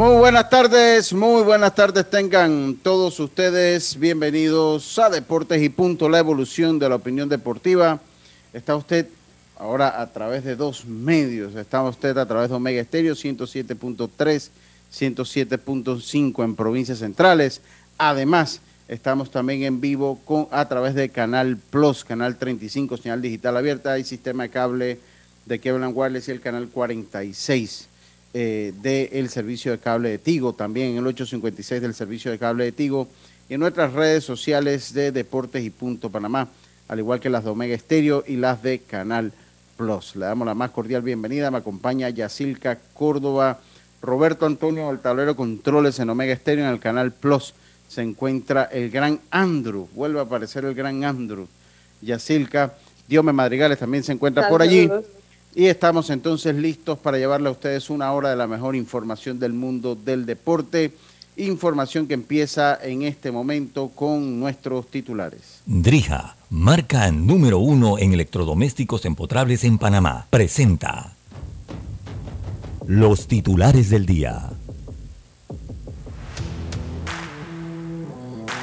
Muy buenas tardes, muy buenas tardes tengan todos ustedes. Bienvenidos a Deportes y Punto, la evolución de la opinión deportiva. Está usted ahora a través de dos medios. Está usted a través de Omega Estéreo 107.3, 107.5 en provincias centrales. Además, estamos también en vivo con, a través de Canal Plus, Canal 35, señal digital abierta y sistema de cable de Kevin Wireless y el Canal 46 eh, del servicio de cable de Tigo, también el 856 del servicio de cable de Tigo y en nuestras redes sociales de Deportes y Punto Panamá, al igual que las de Omega Estéreo y las de Canal Plus. Le damos la más cordial bienvenida, me acompaña Yacilca Córdoba, Roberto Antonio del tablero controles en Omega Estéreo en el Canal Plus. Se encuentra el gran Andrew, vuelve a aparecer el gran Andrew. Yacilca, Diome Madrigales también se encuentra por allí. Y estamos entonces listos para llevarle a ustedes una hora de la mejor información del mundo del deporte. Información que empieza en este momento con nuestros titulares. Drija, marca número uno en electrodomésticos empotrables en Panamá, presenta los titulares del día.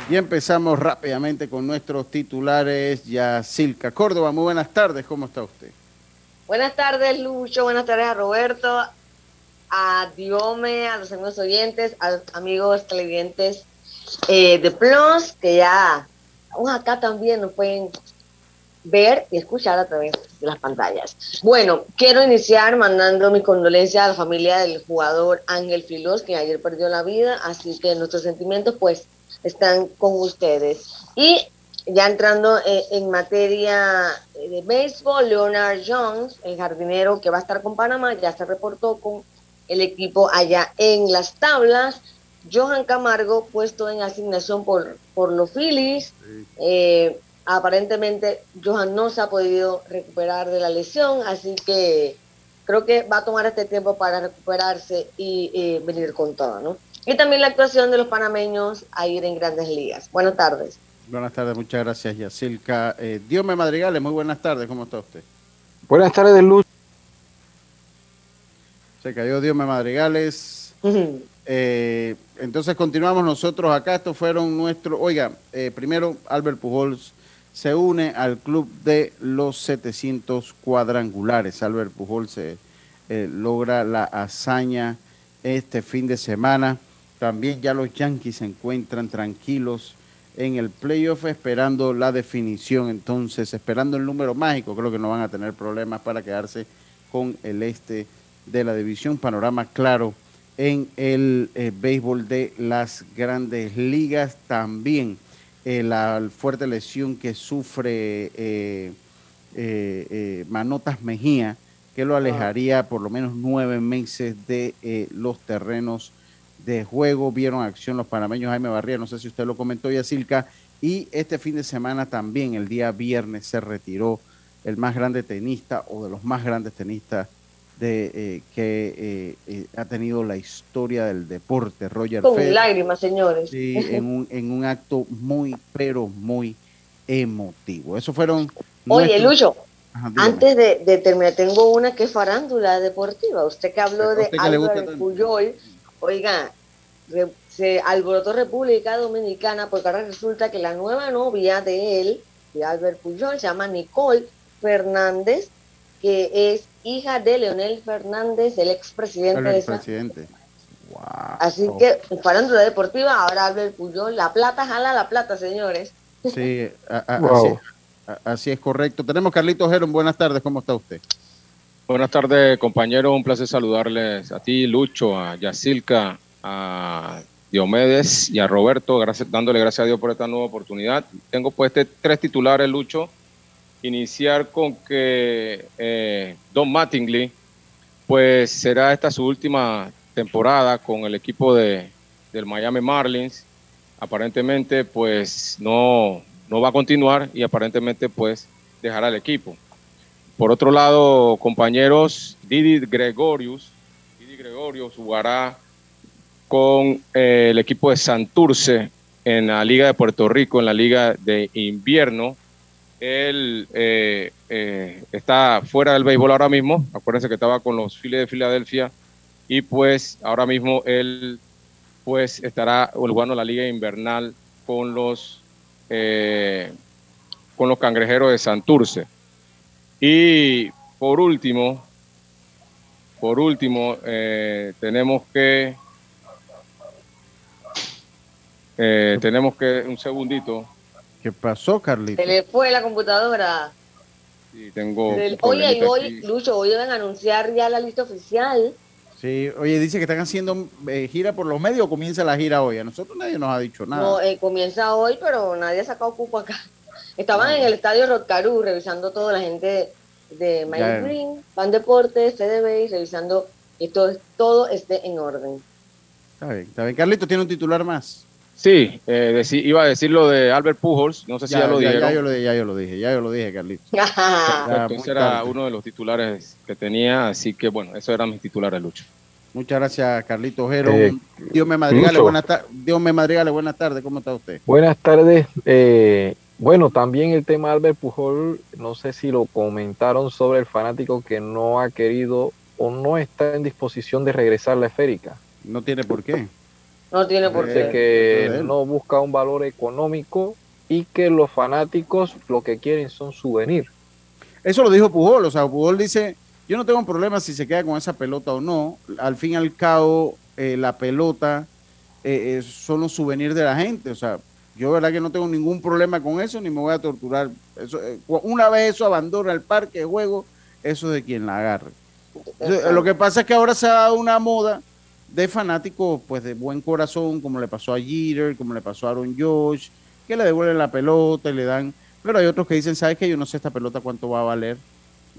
Y empezamos rápidamente con nuestros titulares. Ya Silca Córdoba, muy buenas tardes, ¿cómo está usted? Buenas tardes, Lucho. Buenas tardes a Roberto, a Diome, a los amigos oyentes, a los amigos televidentes eh, de Plus, que ya aún acá también nos pueden ver y escuchar a través de las pantallas. Bueno, quiero iniciar mandando mi condolencia a la familia del jugador Ángel Filos, que ayer perdió la vida, así que nuestros sentimientos pues están con ustedes. Y ya entrando eh, en materia eh, de béisbol, Leonard Jones, el jardinero que va a estar con Panamá, ya se reportó con el equipo allá en las tablas. Johan Camargo, puesto en asignación por, por los Phillies. Eh, aparentemente, Johan no se ha podido recuperar de la lesión, así que creo que va a tomar este tiempo para recuperarse y venir con todo, ¿no? Y también la actuación de los panameños a ir en grandes ligas. Buenas tardes. Buenas tardes, muchas gracias, Yacilca. Eh, Diome Madrigales, muy buenas tardes, ¿cómo está usted? Buenas tardes, Luz. Se cayó Diome Madrigales. eh, entonces continuamos nosotros acá. Estos fueron nuestros. Oiga, eh, primero Albert Pujols se une al club de los 700 cuadrangulares. Albert Pujols se, eh, logra la hazaña este fin de semana. También ya los Yankees se encuentran tranquilos en el playoff esperando la definición, entonces esperando el número mágico, creo que no van a tener problemas para quedarse con el este de la división. Panorama claro en el eh, béisbol de las grandes ligas. También eh, la fuerte lesión que sufre eh, Manotas Mejía, que lo alejaría por lo menos nueve meses de los terrenos de juego. Vieron acción los panameños Jaime Barría, no sé si usted lo comentó, Yacilca. Y este fin de semana también, el día viernes, se retiró el más grande tenista o de los más grandes tenistas de, eh, que eh, eh, ha tenido la historia del deporte, Roger Con lágrimas, señores. Sí, en un, en un acto muy, pero muy emotivo. Eso fueron... Oye, Lucho, antes de, terminar, tengo una que es farándula deportiva. Usted que habló de Albert Puyol, oiga, se alborotó República Dominicana porque ahora resulta que la nueva novia de él, de Albert Puyol, se llama Nicole Fernández, que es hija de Leonel Fernández, el expresidente de esa. Wow. Así que, farándula deportiva, ahora Albert Puyol, la plata jala la plata, señores. Sí, así, es correcto. Tenemos Carlitos Geron, buenas tardes, ¿cómo está usted? Buenas tardes, compañero. Un placer saludarles a ti, Lucho, a Yacilca, a Diomedes y a Roberto, gracias, dándole gracias a Dios por esta nueva oportunidad. Tengo pues este, tres titulares, Lucho. Iniciar con que eh, Don Mattingly, pues será esta su última temporada con el equipo de, del Miami Marlins. Aparentemente, pues no, no va a continuar y aparentemente, pues dejará el equipo. Por otro lado, compañeros, Didi Gregorius, Didi Gregorius jugará con eh, el equipo de Santurce en la Liga de Puerto Rico, en la Liga de Invierno. Él eh, eh, está fuera del béisbol ahora mismo. Acuérdense que estaba con los Phillies de Filadelfia. Y pues ahora mismo él pues estará jugando la Liga Invernal con los, con los cangrejeros de Santurce. Y por último, por último, tenemos que eh, tenemos que, un segundito. ¿Qué pasó, Carlito? Se le fue la computadora. Sí, tengo. Oye, y hoy, Lucho, hoy deben anunciar ya la lista oficial. Sí, oye, dice que están haciendo eh, gira por los medios o comienza la gira hoy. A nosotros nadie nos ha dicho nada. No, eh, comienza hoy, pero nadie ha sacado cupo acá. Estaban en el estadio Rotcarú revisando toda la gente de Miami Green, Van Deportes, CDB, revisando que todo, todo esté en orden. Está bien, está bien. Carlito tiene un titular más. Sí, eh, iba a decir lo de Albert Pujols, no sé si ya, lo dije. Ya, yo lo, ya yo lo dije, ya yo lo dije, Carlitos. ese era uno de los titulares que tenía, así que bueno, eso eran mis titulares, Lucho. Muchas gracias, Carlitos Ojero. Eh, Dios me madrigale, buenas tardes. Dios me madrigale, buenas tardes, ¿cómo está usted? Buenas tardes. Eh, bueno, también el tema Albert Pujol, no sé si lo comentaron sobre el fanático que no ha querido o no está en disposición de regresar la esférica. No tiene por qué. No tiene por qué. que no busca un valor económico y que los fanáticos lo que quieren son souvenir. Eso lo dijo Pujol, o sea, Pujol dice, yo no tengo un problema si se queda con esa pelota o no, al fin y al cabo eh, la pelota eh, son los souvenirs de la gente, o sea, yo verdad que no tengo ningún problema con eso ni me voy a torturar. Eso, eh, una vez eso abandona el parque de juego, eso es de quien la agarre. lo que pasa es que ahora se ha dado una moda de fanáticos pues de buen corazón, como le pasó a Jeter, como le pasó a Aaron Josh, que le devuelven la pelota y le dan, pero hay otros que dicen, ¿sabes qué? Yo no sé esta pelota cuánto va a valer,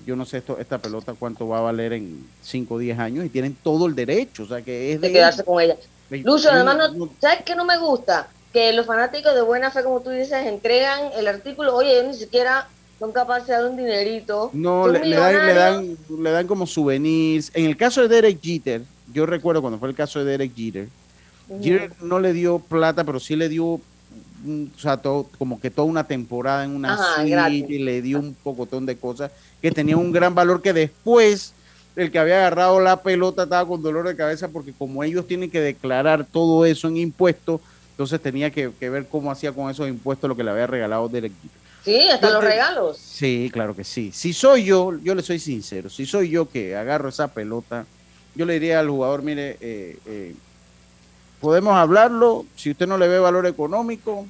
yo no sé esto, esta pelota cuánto va a valer en 5 o 10 años y tienen todo el derecho, o sea que es de, quedarse con ella. Lucho, además, no, ¿sabes qué no me gusta? Que los fanáticos de buena fe, como tú dices, entregan el artículo, oye, yo ni siquiera son capaces de dar un dinerito. No, le, dan, le, dan, le dan como souvenirs. En el caso de Derek Jeter, yo recuerdo cuando fue el caso de Derek Jeter, Jeter no le dio plata, pero sí le dio, o sea, todo, como que toda una temporada en una suite y le dio un pocotón de cosas que tenía un gran valor que después el que había agarrado la pelota estaba con dolor de cabeza porque como ellos tienen que declarar todo eso en impuestos, entonces tenía que, ver cómo hacía con esos impuestos lo que le había regalado Derek Jeter. Sí, hasta los regalos. Sí, claro que sí. Si soy yo, yo le soy sincero, si soy yo que agarro esa pelota, yo le diría al jugador, mire, eh, eh, podemos hablarlo, si usted no le ve valor económico,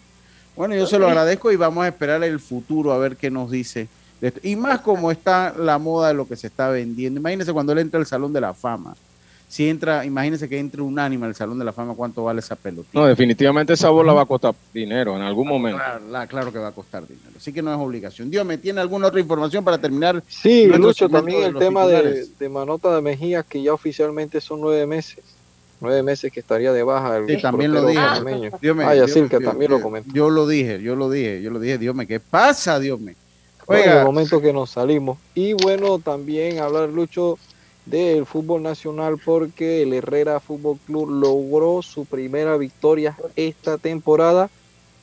bueno, yo se lo agradezco y vamos a esperar el futuro a ver qué nos dice. Y más como está la moda de lo que se está vendiendo. Imagínese cuando él entra al Salón de la Fama si entra, imagínense que entre un animal al Salón de la Fama, ¿cuánto vale esa pelota? No, definitivamente esa bola va a costar dinero en algún momento. Claro, que va a costar dinero, así que no es obligación. Dios, ¿me tiene alguna otra información para terminar? Sí, Lucho, también el tema de, Manota de Mejía, que ya oficialmente son nueve meses. Nueve meses que estaría de baja. El sí, también lo dije. Dios me, ah, que también lo comentó. Yo lo dije, yo lo dije, yo lo dije. Dios me, ¿qué pasa, Dios me? Oiga. en el momento que nos salimos. Y bueno, también hablar, Lucho, del fútbol nacional porque el Herrera Fútbol Club logró su primera victoria esta temporada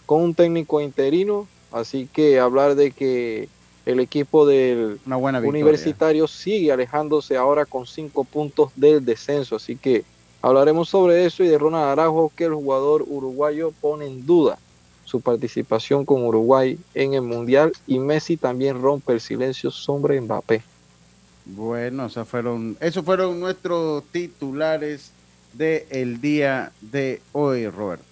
con un técnico interino, así que hablar de que el equipo del universitario sigue alejándose ahora con cinco puntos del descenso, así que hablaremos sobre eso y de Ronald Araujo que el jugador uruguayo pone en duda su participación con Uruguay en el Mundial y Messi también rompe el silencio sobre Mbappé. Bueno, esos fueron, nuestros titulares del día de hoy, Roberto.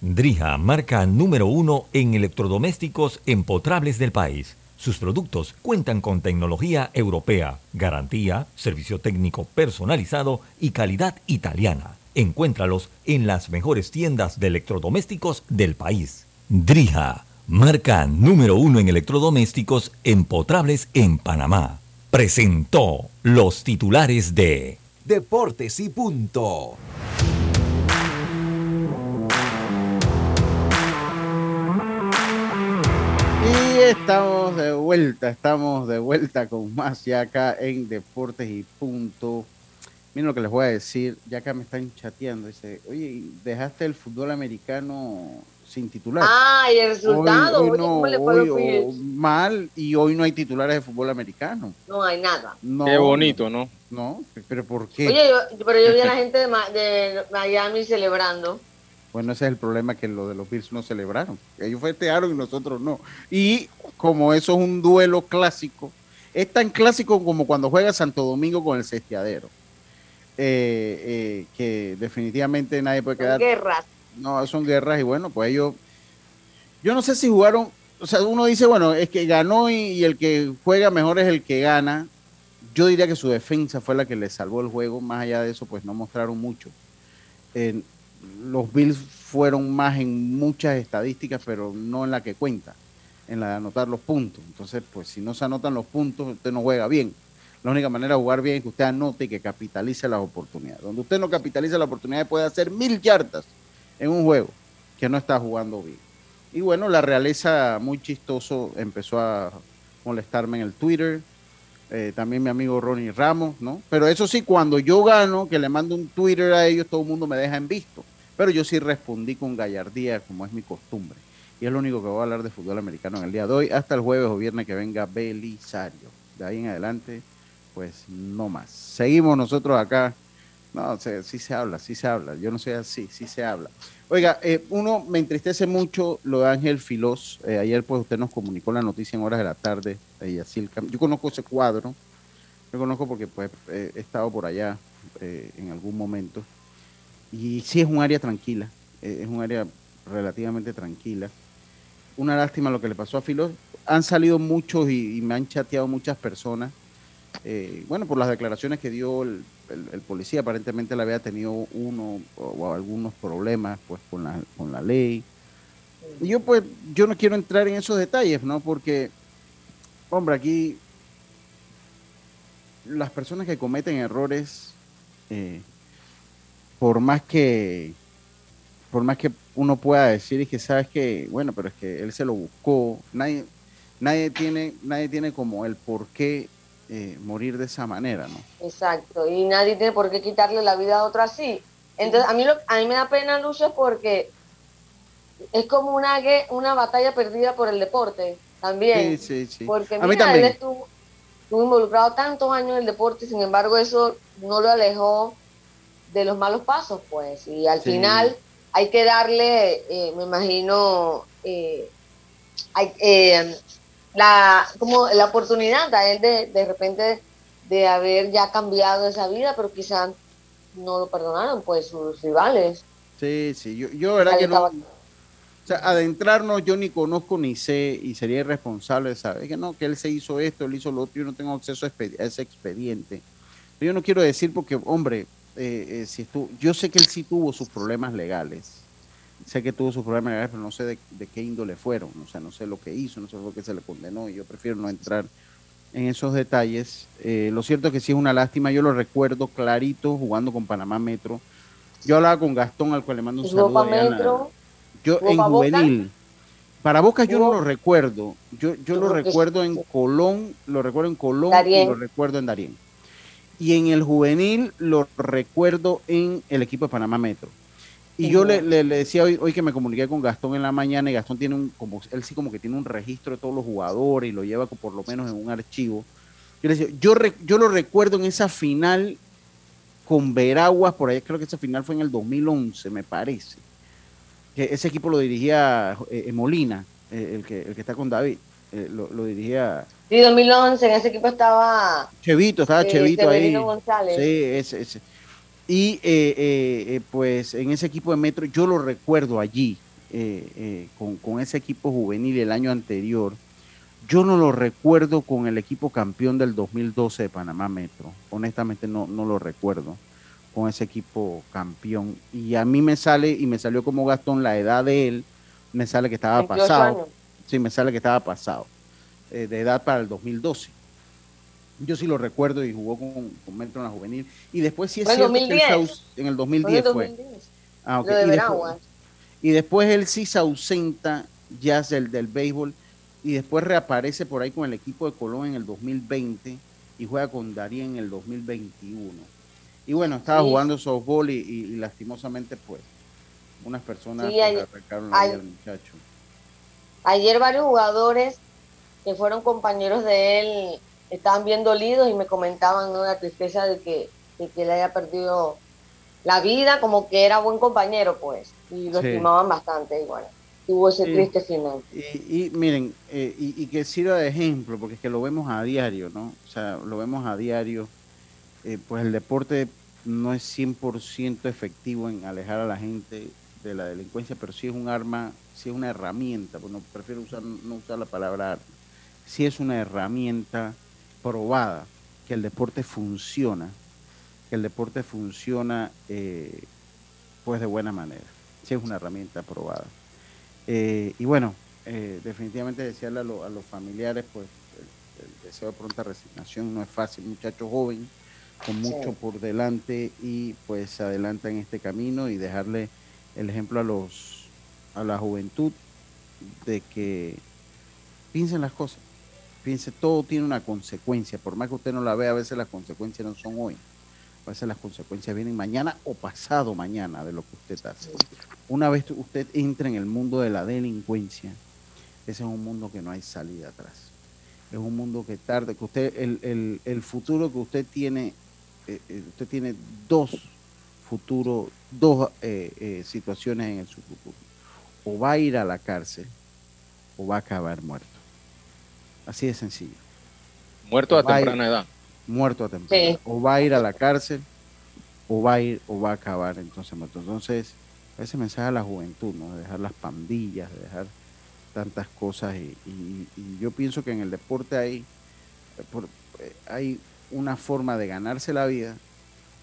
Drija, marca número uno en electrodomésticos empotrables del país. Sus productos cuentan con tecnología europea, garantía, servicio técnico personalizado y calidad italiana. Encuéntralos en las mejores tiendas de electrodomésticos del país. Drija, marca número uno en electrodomésticos empotrables en Panamá. Presentó los titulares de Deportes y punto. Y estamos de vuelta, estamos de vuelta con más ya acá en Deportes y Punto. Miren lo que les voy a decir, ya acá me están chateando. Dice, oye, dejaste el fútbol americano sin titular. Ah, y el resultado, Hoy- hoy oye, no, ¿cómo le fue a los hoy, o- Bills? mal y hoy no hay titulares de fútbol americano. No hay nada. No, Qué bonito, ¿no? No, pero ¿por qué? Oye, yo, pero yo vi a la gente de, Miami celebrando. Bueno, ese es el problema que lo de los Bills no celebraron. Ellos festejaron y nosotros no. Y como eso es un duelo clásico, es tan clásico como cuando juega Santo Domingo con el Cestiadero. Eh, eh, que definitivamente nadie puede quedar. guerras. No, son guerras y bueno, pues ellos. Yo no sé si jugaron. O sea, uno dice, bueno, es que ganó y, y el que juega mejor es el que gana. Yo diría que su defensa fue la que le salvó el juego. Más allá de eso, pues no mostraron mucho. Los Bills fueron más en muchas estadísticas, pero no en la que cuenta, en la de anotar los puntos. Entonces, pues si no se anotan los puntos, usted no juega bien. La única manera de jugar bien es que usted anote y que capitalice las oportunidades. Donde usted no capitaliza la oportunidad, puede hacer mil yardas en un juego que no está jugando bien. Y bueno, la realeza muy chistoso empezó a molestarme en el Twitter. eh, también mi amigo Ronnie Ramos, ¿no? Pero eso sí, cuando yo gano, que le mando un Twitter a ellos, todo el mundo me deja en visto. Pero yo sí respondí con gallardía, como es mi costumbre. Y es lo único que voy a hablar de fútbol americano en el día de hoy, hasta el jueves o viernes que venga Belisario. De ahí en adelante, pues no más. Seguimos nosotros acá. No, se- sí se habla, sí se habla. Yo no sé así, sí se habla. Oiga, eh, uno me entristece mucho lo de Ángel Filós. Eh, ayer pues usted nos comunicó la noticia en horas de la tarde de Yacilca. Yo conozco ese cuadro. Yo conozco porque pues eh, he estado por allá eh, en algún momento. Y sí es un área tranquila. eh, es un área relativamente tranquila. Una lástima lo que le pasó a Filós. Han salido muchos y, y me han chateado muchas personas. eh, bueno, por las declaraciones que dio el, el- policía, aparentemente le había tenido uno o, o algunos problemas pues con la, con la ley. Y yo pues, yo no quiero entrar en esos detalles, ¿no? Porque, hombre, aquí las personas que cometen errores, eh, por más que por más que uno pueda decir y que sabes que, bueno, pero es que él se lo buscó, nadie, nadie tiene, nadie tiene como el por qué eh, morir de esa manera, ¿no? Exacto. Y nadie tiene por qué quitarle la vida a otro así. Entonces, a mí, lo, a mí me da pena, Lucho, porque es como una, una batalla perdida por el deporte también. Sí, sí, sí. Porque A mí mira, él también. estuvo, estuvo involucrado tantos años en el deporte, sin embargo, eso no lo alejó de los malos pasos, pues. Y al Sí. final hay que darle, eh, me imagino, eh, hay, eh, la, como la oportunidad a él de, de repente de haber ya cambiado esa vida, pero quizás no lo perdonaron, pues sus rivales. Sí, sí, yo, yo verdad que no, o sea, adentrarnos yo ni conozco ni sé y sería irresponsable de saber que no, que él se hizo esto, él hizo lo otro, yo no tengo acceso a ese expediente. Pero yo no quiero decir porque, hombre, eh, eh, si estuvo, yo sé que él sí tuvo sus problemas legales, sé que tuvo sus problemas legales, pero no sé de, de qué índole fueron, o sea, no sé lo que hizo, no sé por qué se le condenó y yo prefiero no entrar en esos detalles. Eh, lo cierto es que sí es una lástima, yo lo recuerdo clarito jugando con Panamá Metro. Yo hablaba con Gastón, al cual le mando un saludo. Metro, yo en Boca. juvenil. Para Boca yo no lo recuerdo. Yo, yo lo recuerdo en Colón, lo recuerdo en Colón y lo recuerdo en Darien. Y en el juvenil lo recuerdo en el equipo de Panamá Metro. Y yo le, le- le decía hoy, hoy que me comuniqué con Gastón en la mañana y Gastón tiene un, como él sí como que tiene un registro de todos los jugadores y lo lleva por lo menos en un archivo. Yo le decía, yo, re- yo lo recuerdo en esa final con Veraguas, por ahí creo que esa final fue en el 2011, me parece. Que ese equipo lo dirigía eh, Molina, eh, el, que, el que está con David, eh, lo, lo dirigía Sí, 2011, en ese equipo estaba Chevito, estaba eh, Chevito ahí. González. Sí, ese, ese. Y eh, eh, eh, pues en ese equipo de Metro, yo lo recuerdo allí, eh, eh, con, con ese equipo juvenil el año anterior. Yo no lo recuerdo con el equipo campeón del 2012 de Panamá Metro. Honestamente no, no lo recuerdo. con ese equipo campeón. Y a mí me sale, y me salió como Gastón, la edad de él, me sale que estaba pasado. Sí, me sale que estaba pasado, eh, de edad para el 2012. Yo sí lo recuerdo y jugó con, con Metro en la juvenil. Y después sí es cierto que en el 2010 fue. Ah, y, después, y, después, él sí se ausenta ya del, del béisbol y después reaparece por ahí con el equipo de Colón en el 2020 y juega con Darien en el 2021. Y bueno, estaba jugando softball y, lastimosamente pues unas personas sí, ayer, al muchacho. Ayer varios jugadores que fueron compañeros de él estaban bien dolidos y me comentaban ¿no? la tristeza de que, de que le haya perdido la vida, como que era buen compañero pues, y lo estimaban bastante igual tuvo ese triste final. Y, miren, eh, y, que sirva de ejemplo, porque es que lo vemos a diario, ¿no? O sea, lo vemos a diario. Eh, pues el deporte no es 100% efectivo en alejar a la gente de la delincuencia, pero sí es un arma, sí es una herramienta, pues no prefiero usar, no usar la palabra arma, sí es una herramienta probada que el deporte funciona, que el deporte funciona eh, pues de buena manera, sí es una herramienta probada. Eh, y bueno, eh, definitivamente desearle a, los familiares, pues el, deseo de pronta resignación no es fácil, muchacho joven, con mucho por delante y pues adelanta en este camino y dejarle el ejemplo a los a la juventud de que piensen las cosas, piense todo tiene una consecuencia, por más que usted no la vea, a veces las consecuencias no son hoy, a veces las consecuencias vienen mañana o pasado mañana de lo que usted hace. Una vez usted entra en el mundo de la delincuencia, ese es un mundo que no hay salida atrás. Es un mundo que tarde, que usted, el, el, futuro que usted tiene, eh, eh, usted tiene dos futuros, dos eh, situaciones en su futuro. O va a ir a la cárcel o va a acabar muerto. Así de sencillo. Muerto a temprana edad muerto a temprano. O va a ir a la cárcel, o va a ir, o va a acabar entonces Entonces, ese mensaje a la juventud, ¿no? De dejar las pandillas, de dejar tantas cosas. Y, yo pienso que en el deporte hay, eh, hay una forma de ganarse la vida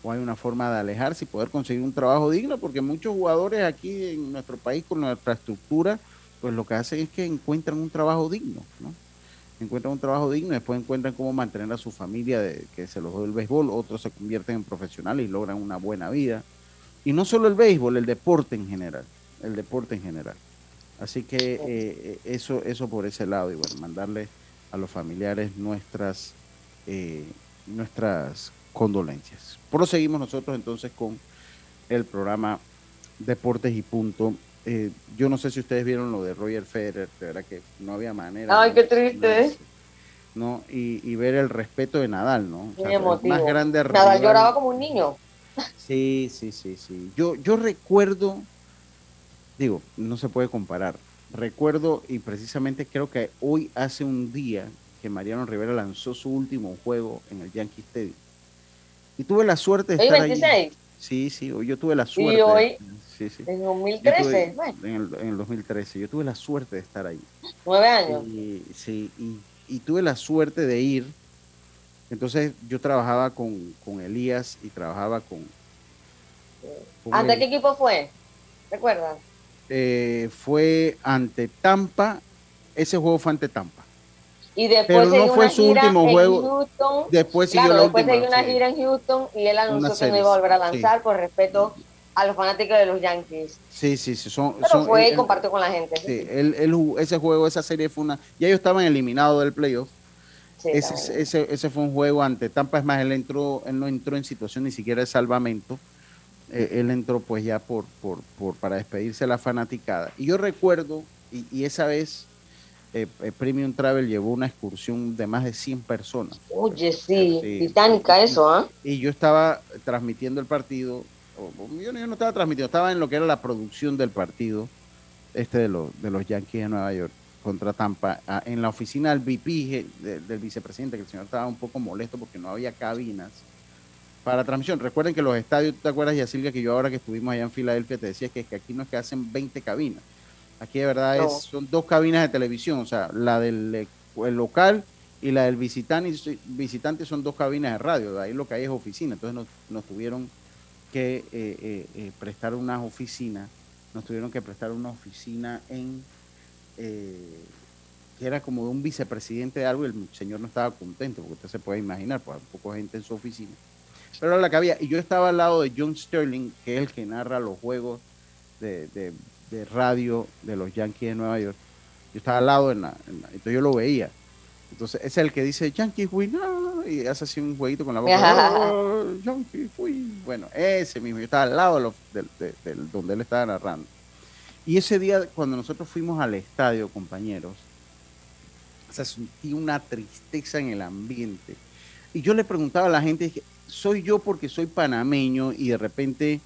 o hay una forma de alejarse y poder conseguir un trabajo digno, porque muchos jugadores aquí en nuestro país con nuestra estructura, pues lo que hacen es que encuentran un trabajo digno, ¿no? Encuentran un trabajo digno, después encuentran cómo mantener a su familia de, que se los dio el béisbol, otros se convierten en profesionales y logran una buena vida. Y no solo el béisbol, el deporte en general, el deporte en general. Así que eh, eh, eso, eso por ese lado, y bueno, mandarle a los familiares nuestras, eh, nuestras condolencias. Proseguimos nosotros entonces con el programa Deportes y Punto eh, yo no sé si ustedes vieron lo de Roger Federer, de verdad que no había manera. Ay, qué triste. ¿no? Y, ver el respeto de Nadal, ¿no? más grande Nadal lloraba como un niño. Sí, sí, sí, sí. Yo, yo recuerdo, digo, no se puede comparar. Recuerdo, y precisamente creo que hoy hace un día que Mariano Rivera lanzó su último juego en el Yankee Stadium. Y tuve la suerte de estar 26? Sí, sí, hoy yo tuve la suerte. Y hoy, en 2013. en, el, 2013. Yo tuve la suerte de estar ahí. Nueve años. Y, sí, y, tuve la suerte de ir. Entonces yo trabajaba con, Elías y trabajaba con... ¿Ante qué equipo fue? ¿Recuerdas? Eh, fue ante Tampa. Ese juego fue ante Tampa. Y después Pero no fue su último juego. después siguió después última, una gira en Houston y él anunció que no iba a volver a lanzar por respeto a los fanáticos de los Yankees. Sí, sí, sí. Son, Pero fue y compartió con la gente. Sí, él, ese juego, esa serie fue una... Ya ellos estaban eliminados del playoff. ese, ese, ese, fue un juego ante Tampa. Es más, él entró, él no entró en situación ni siquiera de salvamento. Eh, él entró pues ya por, por, por, para despedirse de la fanaticada. Y yo recuerdo, y, esa vez eh, eh, Premium Travel llevó una excursión de más de 100 personas. Oye, sí, titánica eso, ¿ah? Y yo estaba transmitiendo el partido yo, no estaba transmitiendo, estaba en lo que era la producción del partido este de, los de los Yankees de Nueva York contra Tampa, en la oficina del VP, del vicepresidente, que el señor estaba un poco molesto porque no había cabinas para transmisión. Recuerden que los estadios, ¿tú te acuerdas, Silvia que yo ahora que estuvimos allá en Filadelfia te decía que, que aquí no es que hacen 20 cabinas. Aquí de verdad es, son dos cabinas de televisión, o sea, la del local y la del visitante, visitante son dos cabinas de radio, de ahí lo que hay es oficina, entonces nos, nos tuvieron que eh, prestar unas oficinas, nos tuvieron que prestar una oficina en, que era como de un vicepresidente de algo, y el señor no estaba contento, porque usted se puede imaginar, pues hay poca gente en su oficina. Pero era la que había, y yo estaba al lado de John Sterling, que es el que narra los juegos de, de radio de los Yankees de Nueva York yo estaba al lado, en la, entonces yo lo veía. Entonces, es el que dice Yankees win, y hace así un jueguito con la boca. oh, Yankees win. Bueno, ese mismo, yo estaba al lado de, donde él estaba narrando. Y ese día, cuando nosotros fuimos al estadio, compañeros, se sentí una tristeza en el ambiente. Y yo le preguntaba a la gente, soy yo porque soy panameño y de repente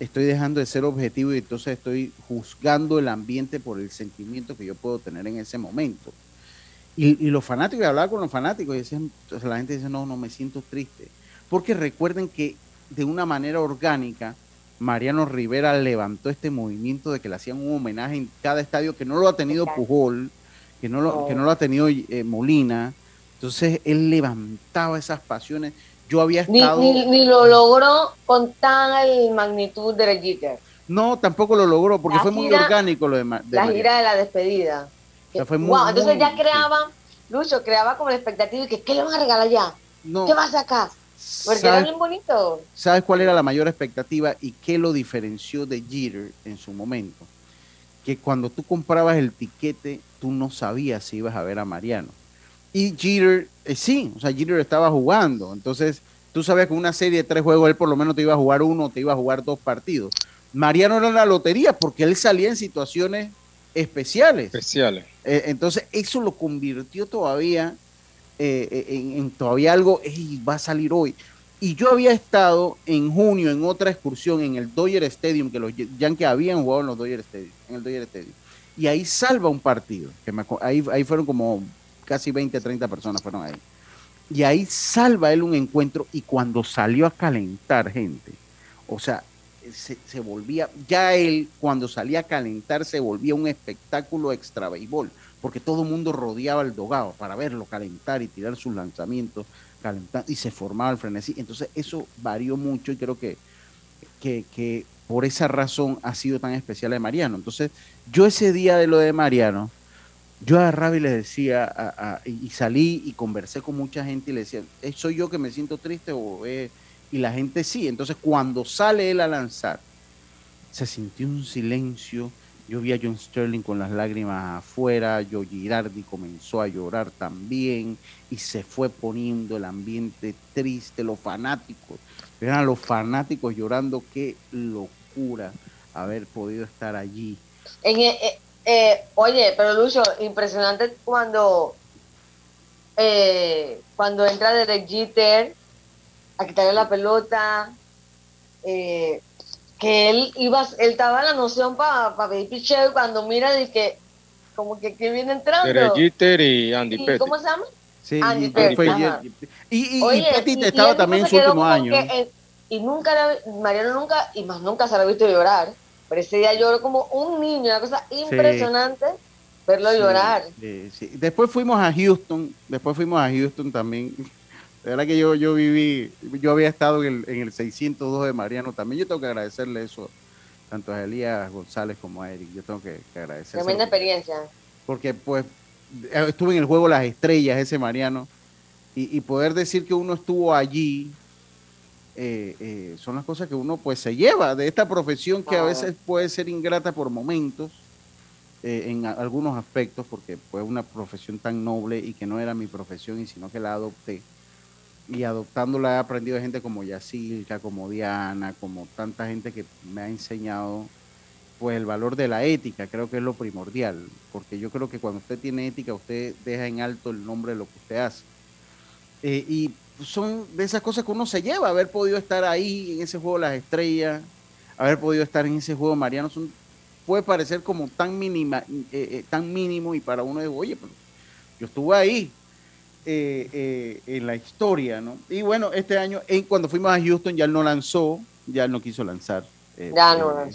estoy dejando de ser objetivo y entonces estoy juzgando el ambiente por el sentimiento que yo puedo tener en ese momento. Y, los fanáticos, hablaba con los fanáticos y decían, entonces la gente dice, no, no, me siento triste. Porque recuerden que de una manera orgánica, Mariano Rivera levantó este movimiento de que le hacían un homenaje en cada estadio que no lo ha tenido Pujol, que no lo, que no lo ha tenido eh, Molina. Entonces él levantaba esas pasiones yo había estado... Ni, lo logró con tal magnitud de Jeter. No, tampoco lo logró porque fue muy orgánico lo de, La gira de la despedida. fue muy, entonces ya creaba, Lucho, creaba como la expectativa de que ¿qué le van a regalar ya? ¿Qué vas a sacar? Porque era bien bonito. ¿Sabes cuál era la mayor expectativa y qué lo diferenció de Jeter en su momento? Que cuando tú comprabas el tiquete, tú no sabías si ibas a ver a Mariano. Y Jeter, eh, sí, o sea, Jeter estaba jugando. Entonces, tú sabías que una serie de tres juegos él por lo menos te iba a jugar uno, te iba a jugar dos partidos. Mariano era la lotería porque él salía en situaciones especiales. Especiales. Eh, entonces, eso lo convirtió todavía eh, en, todavía algo, va a salir hoy. Y yo había estado en junio en otra excursión en el Dodger Stadium, que los Yankees habían jugado en los Dodger Stadium, en el Dodger Stadium. Y ahí salva un partido, que ahí, ahí fueron como casi 20, 30 personas fueron ahí. Y ahí salva él un encuentro y cuando salió a calentar gente, o sea, se, volvía, ya él cuando salía a calentar se volvía un espectáculo extra béisbol, porque todo el mundo rodeaba el dogado para verlo calentar y tirar sus lanzamientos, calentar, y se formaba el frenesí. Entonces eso varió mucho y creo que, que, que por esa razón ha sido tan especial de Mariano. Entonces yo ese día de lo de Mariano, yo agarraba y le decía, y salí y conversé con mucha gente y le decía, ¿Eh, ¿soy yo que me siento triste? O, y la gente sí. Entonces cuando sale él a lanzar, se sintió un silencio. Yo vi a John Sterling con las lágrimas afuera, yo Girardi comenzó a llorar también y se fue poniendo el ambiente triste, los fanáticos, eran los fanáticos llorando, qué locura haber podido estar allí. E, e, eh, oye, pero Lucho, impresionante cuando eh, cuando entra Derek Jeter a quitarle la pelota, eh, que él iba, él estaba en la noción para pa pedir picheo cuando mira de que como que, que viene entrando. Derek Jeter y Andy Pettit. ¿Cómo se llama? Sí, Andy y, y, y, Pettit estaba también en su último año. y nunca, Mariano nunca, y más nunca se lo ha visto llorar. Pero ese día lloró como un niño, una cosa impresionante verlo llorar. Después fuimos a Houston, después fuimos a Houston también. La verdad que yo, yo viví, yo había estado en el, en el 602 de Mariano también. Yo tengo que agradecerle eso tanto a Elías González como a Eric. Yo tengo que, agradecer. Tremenda experiencia. Porque pues estuve en el juego Las Estrellas, ese Mariano, y, y poder decir que uno estuvo allí eh, eh, son las cosas que uno pues se lleva de esta profesión que a veces puede ser ingrata por momentos eh, en algunos aspectos porque fue una profesión tan noble y que no era mi profesión y sino que la adopté. Y adoptándola he aprendido de gente como Yacilca, como Diana, como tanta gente que me ha enseñado pues el valor de la ética, creo que es lo primordial, porque yo creo que cuando usted tiene ética, usted deja en alto el nombre de lo que usted hace. y son de esas cosas que uno se lleva, haber podido estar ahí en ese juego las estrellas, haber podido estar en ese juego Mariano, son, puede parecer como tan mínima, eh, eh, tan mínimo y para uno de, oye, pero yo estuve ahí eh, en la historia, ¿no? Y bueno, este año, en, cuando fuimos a Houston, ya él no lanzó, ya él no quiso lanzar. ya no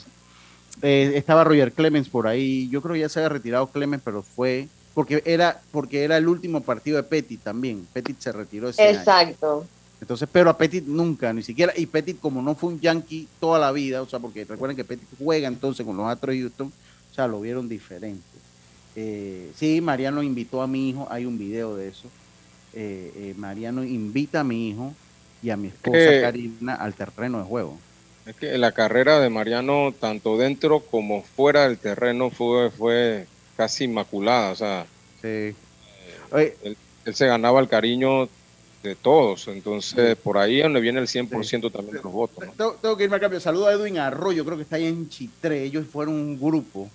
estaba Roger Clemens por ahí, yo creo que ya se había retirado Clemens, pero fue porque era porque era el último partido de Petit también. Petit se retiró ese Exacto. Entonces, pero a Petit nunca, ni siquiera, y Petit como no fue un yankee toda la vida, o sea, porque recuerden que Petit juega entonces con los Astros de Houston, o sea, lo vieron diferente. Eh, sí, Mariano invitó a mi hijo, hay un video de eso. Eh, eh, Mariano invita a mi hijo y a mi esposa Eh. Karina al terreno de juego. Es que la carrera de Mariano, tanto dentro como fuera del terreno, fue, fue casi inmaculada. O sea, Sí. Oye, él, él se ganaba el cariño de todos. Entonces, por ahí es donde viene el 100% también de los votos. ¿no? tengo, tengo que irme al cambio. Saludo a Edwin Arroyo, creo que está ahí en Chitré. Ellos fueron un grupo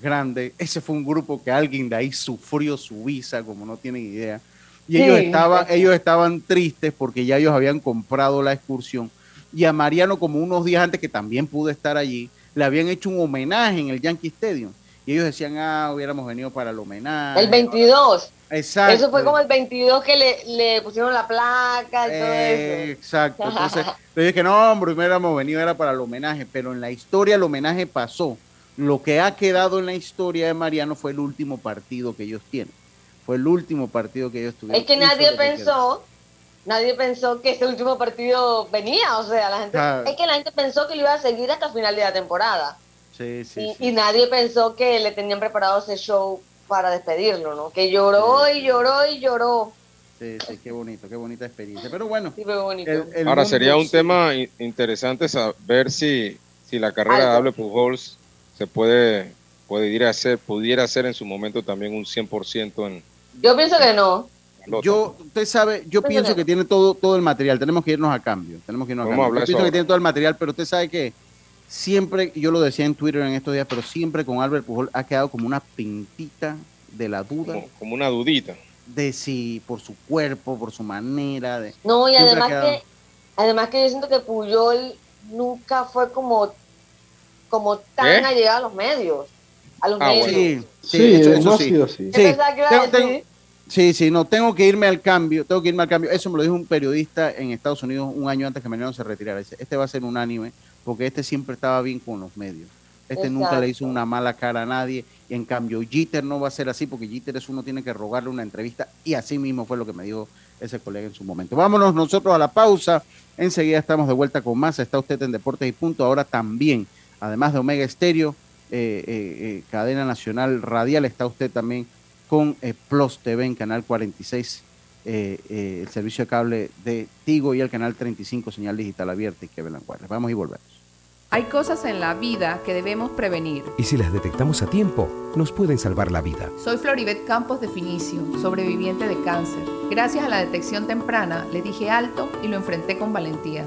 grande. Ese fue un grupo que alguien de ahí sufrió su visa, como no tienen idea. Y ellos, Sí. estaban, ellos estaban tristes porque ya ellos habían comprado la excursión. Y a Mariano, como unos días antes, que también pude estar allí, le habían hecho un homenaje en el Yankee Stadium. Y ellos decían, ah, hubiéramos venido para el homenaje. El 22. Exacto. Eso fue como el 22 que le, le pusieron la placa y todo eso. exacto. Entonces, yo dije, no, hombre, hubiéramos venido era para el homenaje, pero en la historia el homenaje pasó. Lo que ha quedado en la historia de Mariano fue el último partido que ellos tienen. Fue el último partido que ellos tuvieron. Es que nadie pensó, nadie pensó que ese último partido venía, o sea, la gente, Claro. es que la gente pensó que lo iba a seguir hasta el final de la temporada. Sí, sí, y, sí. y nadie pensó que le tenían preparado ese show para despedirlo, ¿no? Que lloró y lloró y lloró. Sí, sí, qué bonito, qué bonita experiencia. Pero bueno, Sí, fue bonito. el- el Ahora, sería un sí- tema in- interesante saber si, si la carrera de Algo. Able Pujols se puede, puede ir a hacer, pudiera hacer en su momento también un 100% en Yo pienso que no. Yo, usted sabe, yo pienso que tiene todo, todo el material. Tenemos que irnos a cambio. Tenemos que irnos a cambio. Yo pienso que ahora. tiene todo el material, pero usted sabe que siempre, yo lo decía en Twitter en estos días, pero siempre con Albert Pujol ha quedado como una pintita de la duda como, como una dudita. de si por su cuerpo, por su manera, de No, y ha además que, además que yo siento que Puyol nunca fue como, como tan ¿Eh? allegado a los medios. A los Ah, medios. bueno. Sí, sí, Sí, eso, no eso ha sí. sido así. Yo Sí, pensaba que iba a tengo- tengo- Sí, sí, no, tengo que irme al cambio, tengo que irme al cambio. Eso me lo dijo un periodista en Estados Unidos un año antes que Mariano se retirara. Dice, este va a ser unánime porque este siempre estaba bien con los medios. Este nunca le hizo una mala cara a nadie. Y en cambio, Jeter no va a ser así porque Jeter es uno tiene que rogarle una entrevista y así mismo fue lo que me dijo ese colega en su momento. Vámonos nosotros a la pausa. Enseguida estamos de vuelta con más. Está usted en Deportes y Punto. Ahora también, además de Omega Estéreo, eh, eh, eh, cadena nacional radial, está usted también con Plus TV en Canal 46, eh, eh, el servicio de cable de Tigo y el Canal 35, señal digital abierta y que velan Vamos y volvemos. Hay cosas en la vida que debemos prevenir. Y si las detectamos a tiempo, nos pueden salvar la vida. Soy Floribet Campos de Finicio, sobreviviente de cáncer. Gracias a la detección temprana, le dije alto y lo enfrenté con valentía.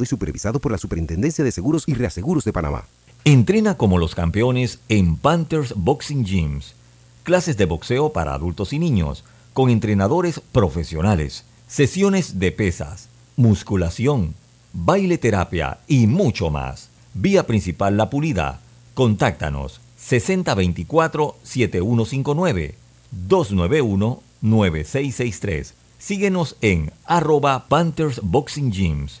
Y supervisado por la Superintendencia de Seguros y Reaseguros de Panamá. Entrena como los campeones en Panthers Boxing Gyms. Clases de boxeo para adultos y niños, con entrenadores profesionales, sesiones de pesas, musculación, baile terapia y mucho más. Vía principal La Pulida. Contáctanos 6024-7159 291-9663. Síguenos en arroba Panthers Boxing Gyms,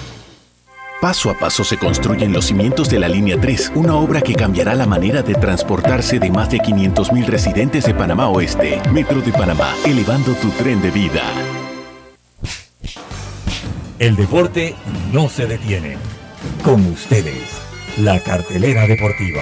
Paso a paso se construyen los cimientos de la Línea 3, una obra que cambiará la manera de transportarse de más de 500.000 residentes de Panamá Oeste. Metro de Panamá, elevando tu tren de vida. El deporte no se detiene. Con ustedes, la cartelera deportiva.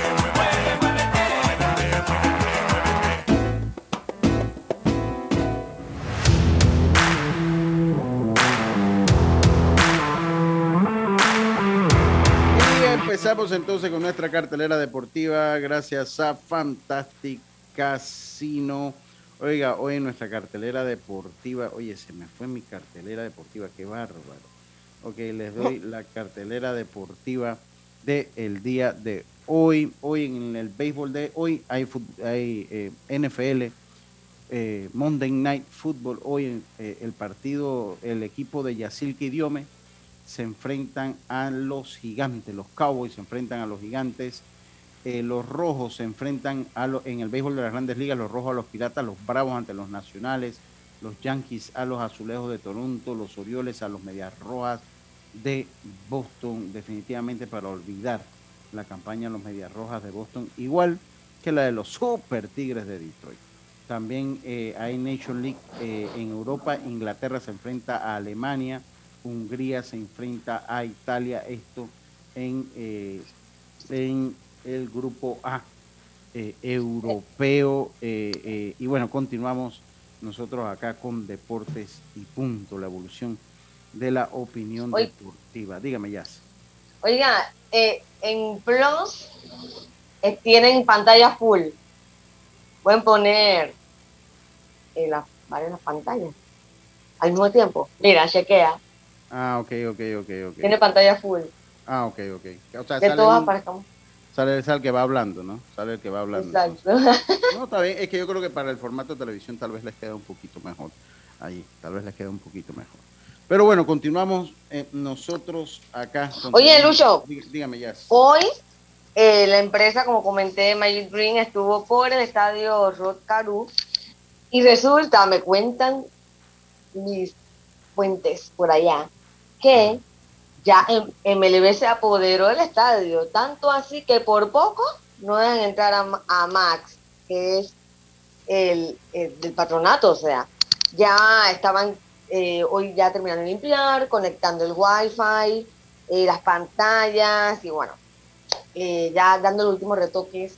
Y empezamos entonces con nuestra cartelera deportiva gracias a Fantastic Casino. Oiga, hoy en nuestra cartelera deportiva, oye, se me fue mi cartelera deportiva, qué bárbaro. Ok, les doy la cartelera deportiva del el día de hoy. Hoy en el béisbol de hoy hay, eh, NFL, eh, Monday Night Football. Hoy eh, el partido, el equipo de Yacil Idiome se enfrentan a los gigantes, los Cowboys se enfrentan a los gigantes, eh, los rojos se enfrentan a lo- en el béisbol de las grandes ligas, los rojos a los piratas, los bravos ante los nacionales, los Yankees a los azulejos de Toronto, los Orioles a los medias rojas de Boston, definitivamente para olvidar la campaña de los medias rojas de Boston, igual que la de los Super Tigres de Detroit. También eh, hay Nation League eh, en Europa, Inglaterra se enfrenta a Alemania, Hungría se enfrenta a Italia, esto en, eh, en el grupo A eh, europeo. eh, y bueno, continuamos nosotros acá con Deportes y Punto, la evolución de la opinión deportiva. Dígame, Jazz. Oiga, eh, en Plus tienen pantalla full. Pueden poner las varias pantallas al mismo tiempo. Mira, chequea. Ah, ok, ok, ok, ok. Tiene pantalla full. Ah, ok, ok. O sea, De sale, todas un- sale, el que va hablando, ¿no? Sale el que va hablando. Exacto. No, está bien. Es que yo creo que para el formato de televisión tal vez les queda un poquito mejor. Ahí, tal vez les queda un poquito mejor. Pero bueno, continuamos eh, nosotros acá. Oye, Lucho. Dí- Dígame, Jazz. Hoy eh, la empresa, como comenté, Magic Green estuvo por el estadio Rod Caru y resulta, me cuentan mis fuentes por allá, que ya MLB se apoderó del estadio, tanto así que por poco no dejan entrar a, a Max, que es el, el del patronato, o sea, ya estaban eh, hoy ya terminando de limpiar, conectando el wifi, eh, las pantallas y bueno, eh, ya dando los últimos retoques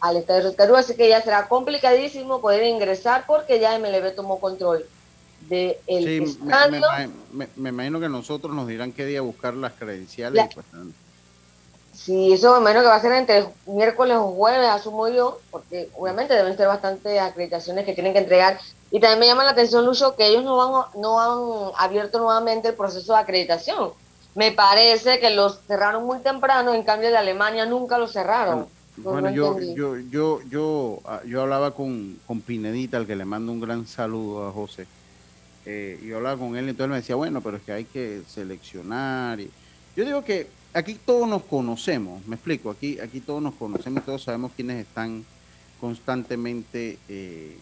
al estadio Roscarú, así que ya será complicadísimo poder ingresar porque ya MLB tomó control de sí, estadio. Me, me, me, imagino que nosotros nos dirán qué día buscar las credenciales. La, Sí, eso me imagino que va a ser entre miércoles o jueves, asumo yo, porque obviamente deben ser bastantes acreditaciones que tienen que entregar. Y también me llama la atención, Lucho, que ellos no, van, no han abierto nuevamente el proceso de acreditación. Me parece que los cerraron muy temprano, en cambio de Alemania nunca lo cerraron. Bueno, no yo, yo, yo, yo, ah, yo hablaba con, con Pinedita, al que le mando un gran saludo a José. Eh, y yo hablaba con él, y entonces él me decía, bueno, pero es que hay que seleccionar. Y yo digo que aquí todos nos conocemos, me explico, aquí, aquí todos nos conocemos, todos sabemos quiénes están constantemente eh,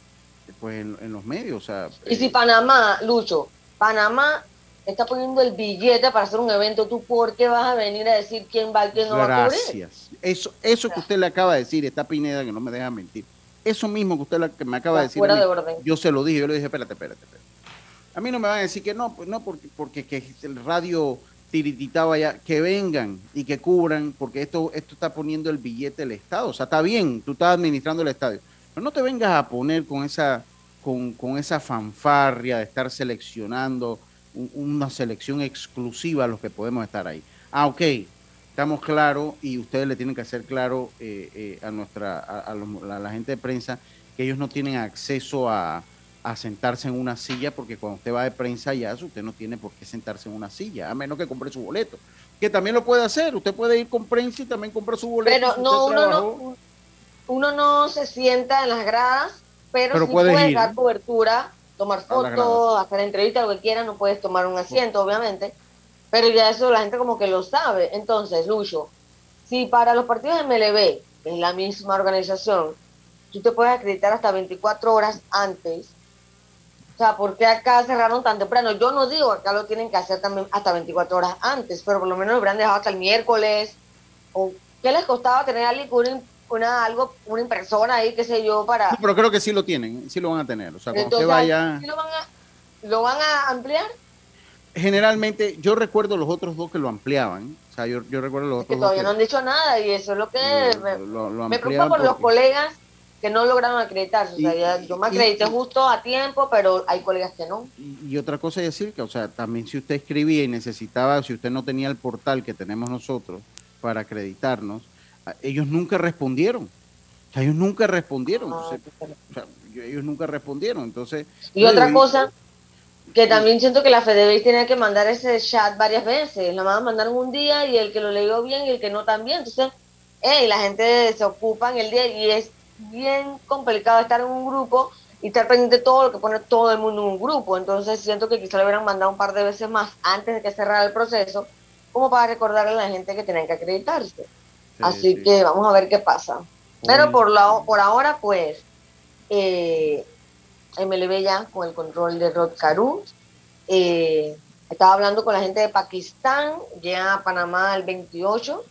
pues en, en, los medios. O sea, y si Panamá, Lucho, Panamá está poniendo el billete para hacer un evento, ¿tú por qué vas a venir a decir quién va y quién no va a cubrir? Gracias. Eso, eso que usted le acaba de decir, está Pineda, que no me deja mentir. Eso mismo que usted que me acaba de decir, mí, de orden. yo se lo dije, yo le dije, espérate, espérate, espérate. A mí no me van a decir que no, pues no, porque, porque que el radio tirititaba ya, que vengan y que cubran, porque esto, esto está poniendo el billete del Estado. O sea, está bien, tú estás administrando el estadio. Pero no te vengas a poner con esa, con, con esa fanfarria de estar seleccionando un- una selección exclusiva a los que podemos estar ahí. Ah, ok, estamos claros y ustedes le tienen que hacer claro eh, eh, a nuestra a los- a la gente de prensa que ellos no tienen acceso a, a sentarse en una silla porque cuando usted va de prensa ya usted no tiene por qué sentarse en una silla a menos que compre su boleto que también lo puede hacer usted puede ir con prensa y también comprar su boleto Pero si no, uno no, uno no se sienta en las gradas, pero, Pero sí puedes puedes ir. dar cobertura, tomar fotos, hacer entrevistas, lo que quieras, no puedes tomar un asiento, obviamente, pero ya eso la gente como que lo sabe. Entonces, Lucho, si para los partidos de MLB, que es la misma organización, tú te puedes acreditar hasta 24 horas antes, o sea, ¿por qué acá cerraron tan temprano? Yo no digo que acá lo tienen que hacer también hasta 24 horas antes, pero por lo menos lo hubieran dejado hasta el miércoles. ¿O qué les costaba tener a alguien una, una- algo, una impresora ahí, qué sé yo, para... No, pero creo que sí lo tienen sí lo van a tener o sea cuando Entonces, usted vaya ¿sí lo, van a, ¿Lo van a ampliar? generalmente yo recuerdo los otros dos que lo ampliaban o sea yo, yo recuerdo los Que otros dos todavía no han dicho nada y eso es lo que me, lo, lo me preocupa por los porque- colegas que no lograron acreditarse. O sea, Y- ya yo me y- acredité y- justo a tiempo, pero hay colegas que no. Y otra cosa es decir que, o sea, también si usted escribía y necesitaba, si usted no tenía el portal que tenemos nosotros para acreditarnos, ellos nunca respondieron. O sea, ellos nunca respondieron. Ah, o sea, yo- ellos nunca respondieron. Entonces, Y otra digo, cosa, que también siento que la FedeBase tenía que mandar ese chat varias veces. La mandaron un día y el que lo leyó bien y el que no también. Entonces, hey, la gente se ocupa en el día y es bien complicado estar en un grupo y estar pendiente de todo lo que pone todo el mundo en un grupo. Entonces, siento que quizá lo hubieran mandado un par de veces más antes de que cerrara el proceso, como para recordarle a la gente que tenían que acreditarse. Así sí. que vamos a ver qué pasa. Pero por, la, por ahora, pues, eh, MLB ya con el control de Rod Caru. Eh, estaba hablando con la gente de Pakistán, llega a Panamá el 28,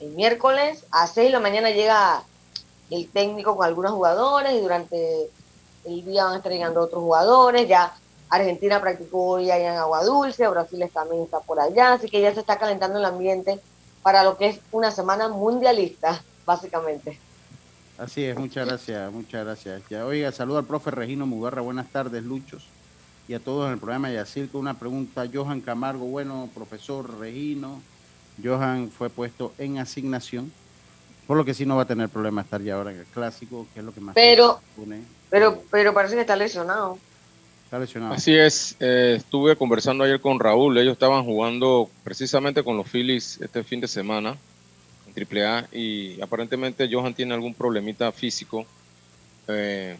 el miércoles, a 6 de la mañana llega el técnico con algunos jugadores y durante el día van a estar llegando otros jugadores. Ya Argentina practicó hoy allá en Agua Dulce, Brasil también está por allá, así que ya se está calentando el ambiente para lo que es una semana mundialista, básicamente. Así es, muchas gracias, muchas gracias. Ya, oiga, saludo al profe Regino Mugarra, buenas tardes, Luchos, y a todos en el programa Yacir con una pregunta. Johan Camargo, bueno, profesor Regino, Johan fue puesto en asignación, por lo que sí no va a tener problema estar ya ahora en el clásico, que es lo que más Pero- pone. Pero, pero parece que está lesionado. Está lesionado. Así es, eh, estuve conversando ayer con Raúl, ellos estaban jugando precisamente con los Phillies este fin de semana en AAA y aparentemente Johan tiene algún problemita físico, eh,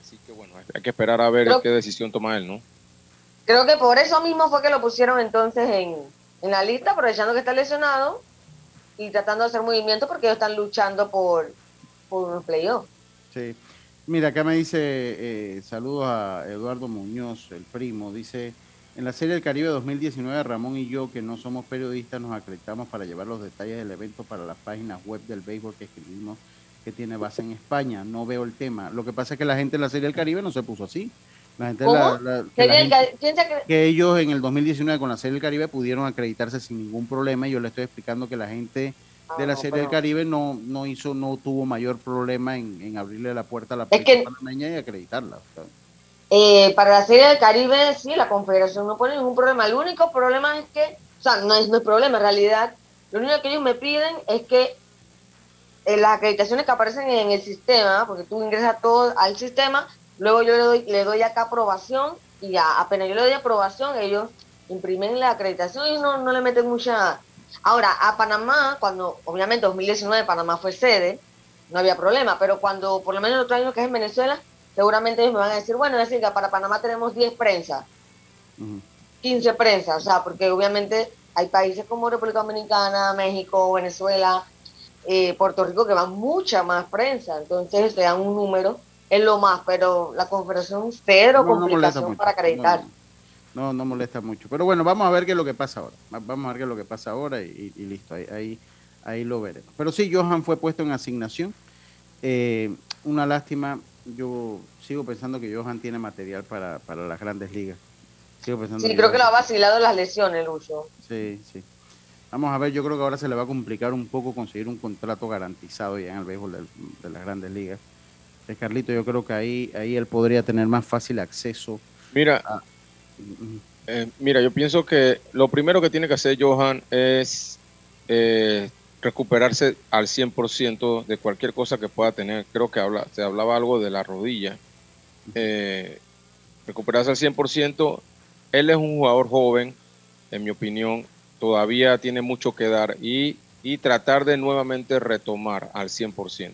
así que bueno, hay que esperar a ver Creo- qué decisión toma él, ¿no? Creo que por eso mismo fue que lo pusieron entonces en, en la lista, aprovechando que está lesionado y tratando de hacer movimientos porque ellos están luchando por, por unos playoffs. Sí. Mira, acá me dice, eh, saludos a Eduardo Muñoz, el primo, dice, en la Serie del Caribe 2019, Ramón y yo, que no somos periodistas, nos acreditamos para llevar los detalles del evento para las páginas web del béisbol que escribimos, que tiene base en España. No veo el tema. Lo que pasa es que la gente de la Serie del Caribe no se puso así. La gente, la- la- que ¿Qué la gente- que- ellos en el 2019 con la Serie del Caribe pudieron acreditarse sin ningún problema y yo le estoy explicando que la gente de la Ah, Serie del Caribe no, no hizo, no tuvo mayor problema en, en abrirle la puerta a la que- panameña y acreditarla. Eh, para la Serie del Caribe, sí, la Confederación no pone ningún problema. El único problema es que, o sea, no es, no es problema en realidad. Lo único que ellos me piden es que eh, las acreditaciones que aparecen en el sistema, porque tú ingresas todo al sistema, luego yo le doy, le doy acá aprobación y ya, apenas yo le doy aprobación, ellos imprimen la acreditación y no, no le meten mucha... Ahora, a Panamá, cuando obviamente 2019 Panamá fue sede, no había problema, pero cuando por lo menos el otro año que es en Venezuela, seguramente ellos me van a decir, bueno, es decir, que para Panamá tenemos 10 prensas, 15 prensas, o sea, porque obviamente hay países como República Dominicana, México, Venezuela, eh, Puerto Rico que van mucha más prensa, entonces le dan un número, es lo más, pero la confederación cero No, no complicación mucho. para acreditar. No, no molesta mucho. Pero bueno, vamos a ver qué es lo que pasa ahora. Va- Vamos a ver qué es lo que pasa ahora y, y- listo, ahí, ahí, ahí lo veremos. Pero sí, Johan fue puesto en asignación. Eh, una lástima, yo sigo pensando que Johan tiene material para, para las grandes ligas. Sigo pensando Sí, creo que lo ha vacilado las lesiones, Lucho. Sí, sí. Vamos a ver, yo creo que ahora se le va a complicar un poco conseguir un contrato garantizado ya en el béisbol de, las grandes ligas. Eh, Carlito, yo creo que ahí, ahí él podría tener más fácil acceso. Mira, a-. Eh, mira, yo pienso que lo primero que tiene que hacer Johan es eh, recuperarse al 100% de cualquier cosa que pueda tener. Creo que habla, se hablaba algo de la rodilla. Eh, recuperarse al 100%. Él es un jugador joven, en mi opinión, todavía tiene mucho que dar y, y tratar de nuevamente retomar al 100%.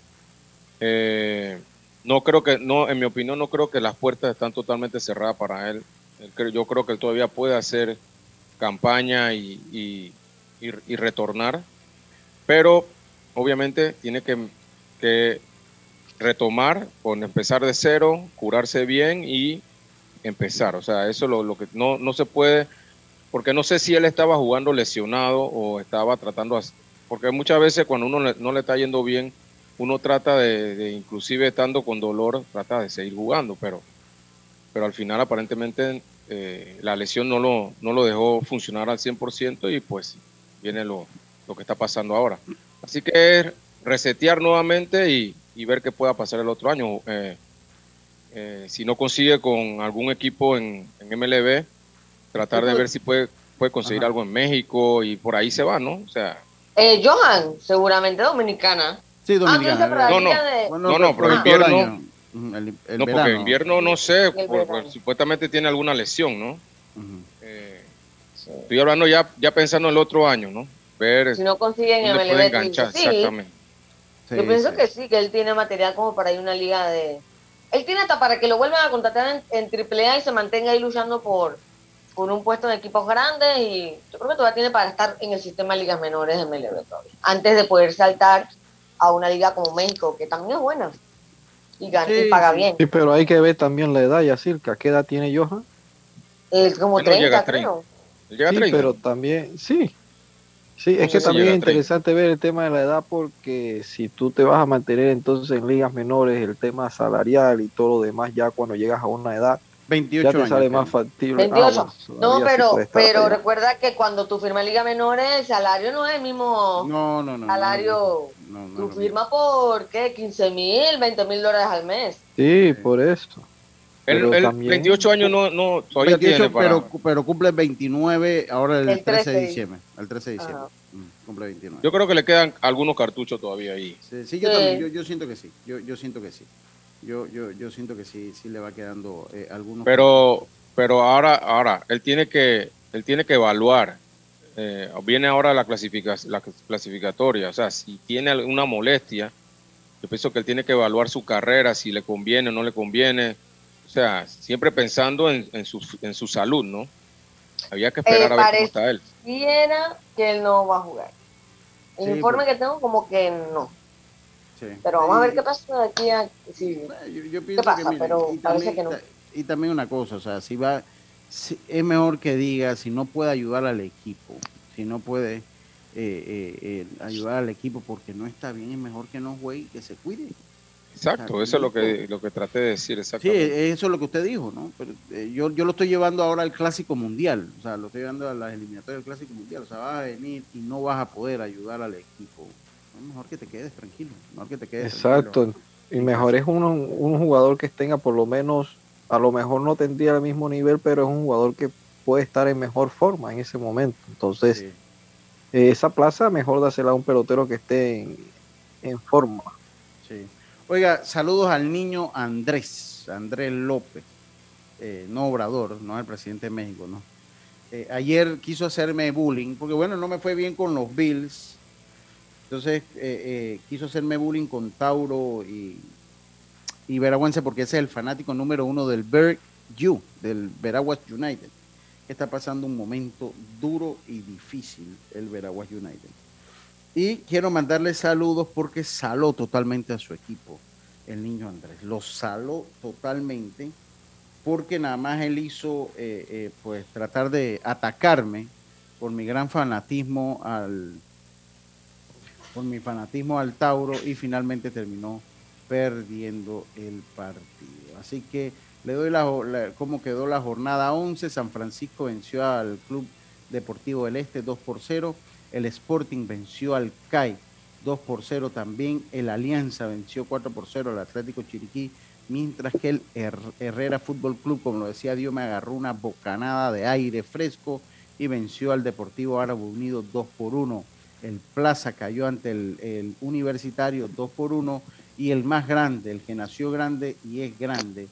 Eh, no creo que, no, en mi opinión, no creo que las puertas están totalmente cerradas para él. Yo creo que él todavía puede hacer campaña y, y- y- retornar, pero obviamente tiene que, que retomar, con empezar de cero, curarse bien y empezar. O sea, eso es lo, lo que no, no se puede, porque no sé si él estaba jugando lesionado o estaba tratando, porque muchas veces cuando uno no le está yendo bien, uno trata de, de, inclusive estando con dolor, trata de seguir jugando, pero, pero al final aparentemente eh, la lesión no lo, no lo dejó funcionar al 100% y pues viene lo, lo que está pasando ahora. Así que es resetear nuevamente y, y ver qué pueda pasar el otro año. Eh, eh, si no consigue con algún equipo en, en MLB, tratar de ver si puede, puede conseguir algo en México y por ahí se va, ¿no? O sea, Eh, Johan, seguramente dominicana. Sí, Ah, dominicana. la No, no. de- Bueno, no, no, pero todo el invierno, el- el no, porque verano. invierno no sé, El por- verano. por- supuestamente tiene alguna lesión, ¿no? Ujú. Eh, estoy hablando ya, ya pensando en el otro año, ¿no? Ver Si no consiguen dices, enganchar, sí. exactamente. Sí, Yo pienso sí. que sí, que él tiene material como para ir a una liga de... Él tiene hasta para que lo vuelvan a contratar en, en AAA y se mantenga ahí luchando por, por un puesto en equipos grandes y yo creo que todavía tiene para estar en el sistema de ligas menores de MLB todavía, antes de poder saltar a una liga como México, que también es buena y, gana, y paga bien. Sí, pero hay que ver también la edad, Yacirca. ¿Qué edad tiene Johan? Es como Él no llega 30, a 30. creo. Él llega a sí, 30. pero también, sí. Sí, No es que si también es a 30. interesante ver el tema de la edad porque si tú te vas a mantener entonces en ligas menores, el tema salarial y todo lo demás, ya cuando llegas a una edad, 28 ya te años. sale más factible. Ah, 28. bueno, No, todavía sí pero, pero allá. recuerda que cuando tú firmas liga menores, el salario no es el mismo No, no, no. salario. No, no, Tú no. firmas por, ¿qué? 15 mil, 20 mil dólares al mes. Sí, por eso. pero él también- 28 años no, no todavía 28, tiene para... pero, pero cumple 29 ahora el, El 13 de 13. diciembre. El 13 de diciembre. Ajá. Mm, Cumple 29. Yo creo que le quedan algunos cartuchos todavía ahí. Sí, sí, yo Sí. también, yo, yo siento que sí. Yo, yo siento que sí. Yo, yo, yo siento que sí, sí le va quedando eh, algunos. Pero, pero ahora, ahora, él tiene que, él tiene que evaluar. eh, viene ahora la, clasifica, la clasificatoria. O sea, si tiene alguna molestia, yo pienso que él tiene que evaluar su carrera, si le conviene o no le conviene. O sea, siempre pensando en, en su, en su salud, ¿no? Había que esperar Eh, a ver cómo está él. Viera que él no va a jugar. El Sí, informe pero- que tengo como que no. Sí. Pero vamos a ver Sí. qué pasa de aquí a... sí. Yo, yo pienso pasa? que, mira, Pero y, parece también, que no. y también una cosa, o sea, si va, si- es mejor que diga, si no puede ayudar al equipo, si no puede eh, eh, eh, ayudar al equipo porque no está bien, es mejor que no juegue y que se cuide. Exacto, eso es lo que, lo que traté de decir, Sí, exactamente. eso es lo que usted dijo, ¿no? Pero eh, yo, yo lo estoy llevando ahora al Clásico Mundial, o sea, lo estoy llevando a las eliminatorias del Clásico Mundial, o sea, vas a venir y no vas a poder ayudar al equipo. Es mejor que te quedes tranquilo, mejor que te quedes Exacto. Y mejor es un, un jugador que tenga por lo menos, a lo mejor no tendría el mismo nivel, pero es un jugador que puede estar en mejor forma en ese momento. Entonces, Sí. eh, esa plaza mejor dásela a un pelotero que esté en, en forma. Sí. Oiga, saludos al niño Andrés, Andrés López, eh, no Obrador, no el presidente de México, ¿no? Eh, ayer quiso hacerme bullying, porque bueno, no me fue bien con los Bills, entonces eh, eh, quiso hacerme bullying con Tauro y, y Veragüense, porque ese es el fanático número uno del Berg U, del Veraguas United, que está pasando un momento duro y difícil el Veraguas United. Y quiero mandarle saludos porque saló totalmente a su equipo, el niño Andrés. Lo saló totalmente porque nada más él hizo, eh, eh, pues, tratar de atacarme por mi gran fanatismo al, por mi fanatismo al Tauro y finalmente terminó perdiendo el partido. Así que le doy la, la- cómo quedó la jornada 11. San Francisco venció al Club Deportivo del Este 2 por 0. El Sporting venció al CAI 2 por 0 también. El Alianza venció 4 por 0 al Atlético Chiriquí. Mientras que el Her- Herrera Fútbol Club, como lo decía Dios, me agarró una bocanada de aire fresco y venció al Deportivo Árabe Unido 2 por 1. El Plaza cayó ante el, Universitario 2 por 1 y el más grande, el que nació grande y es grande,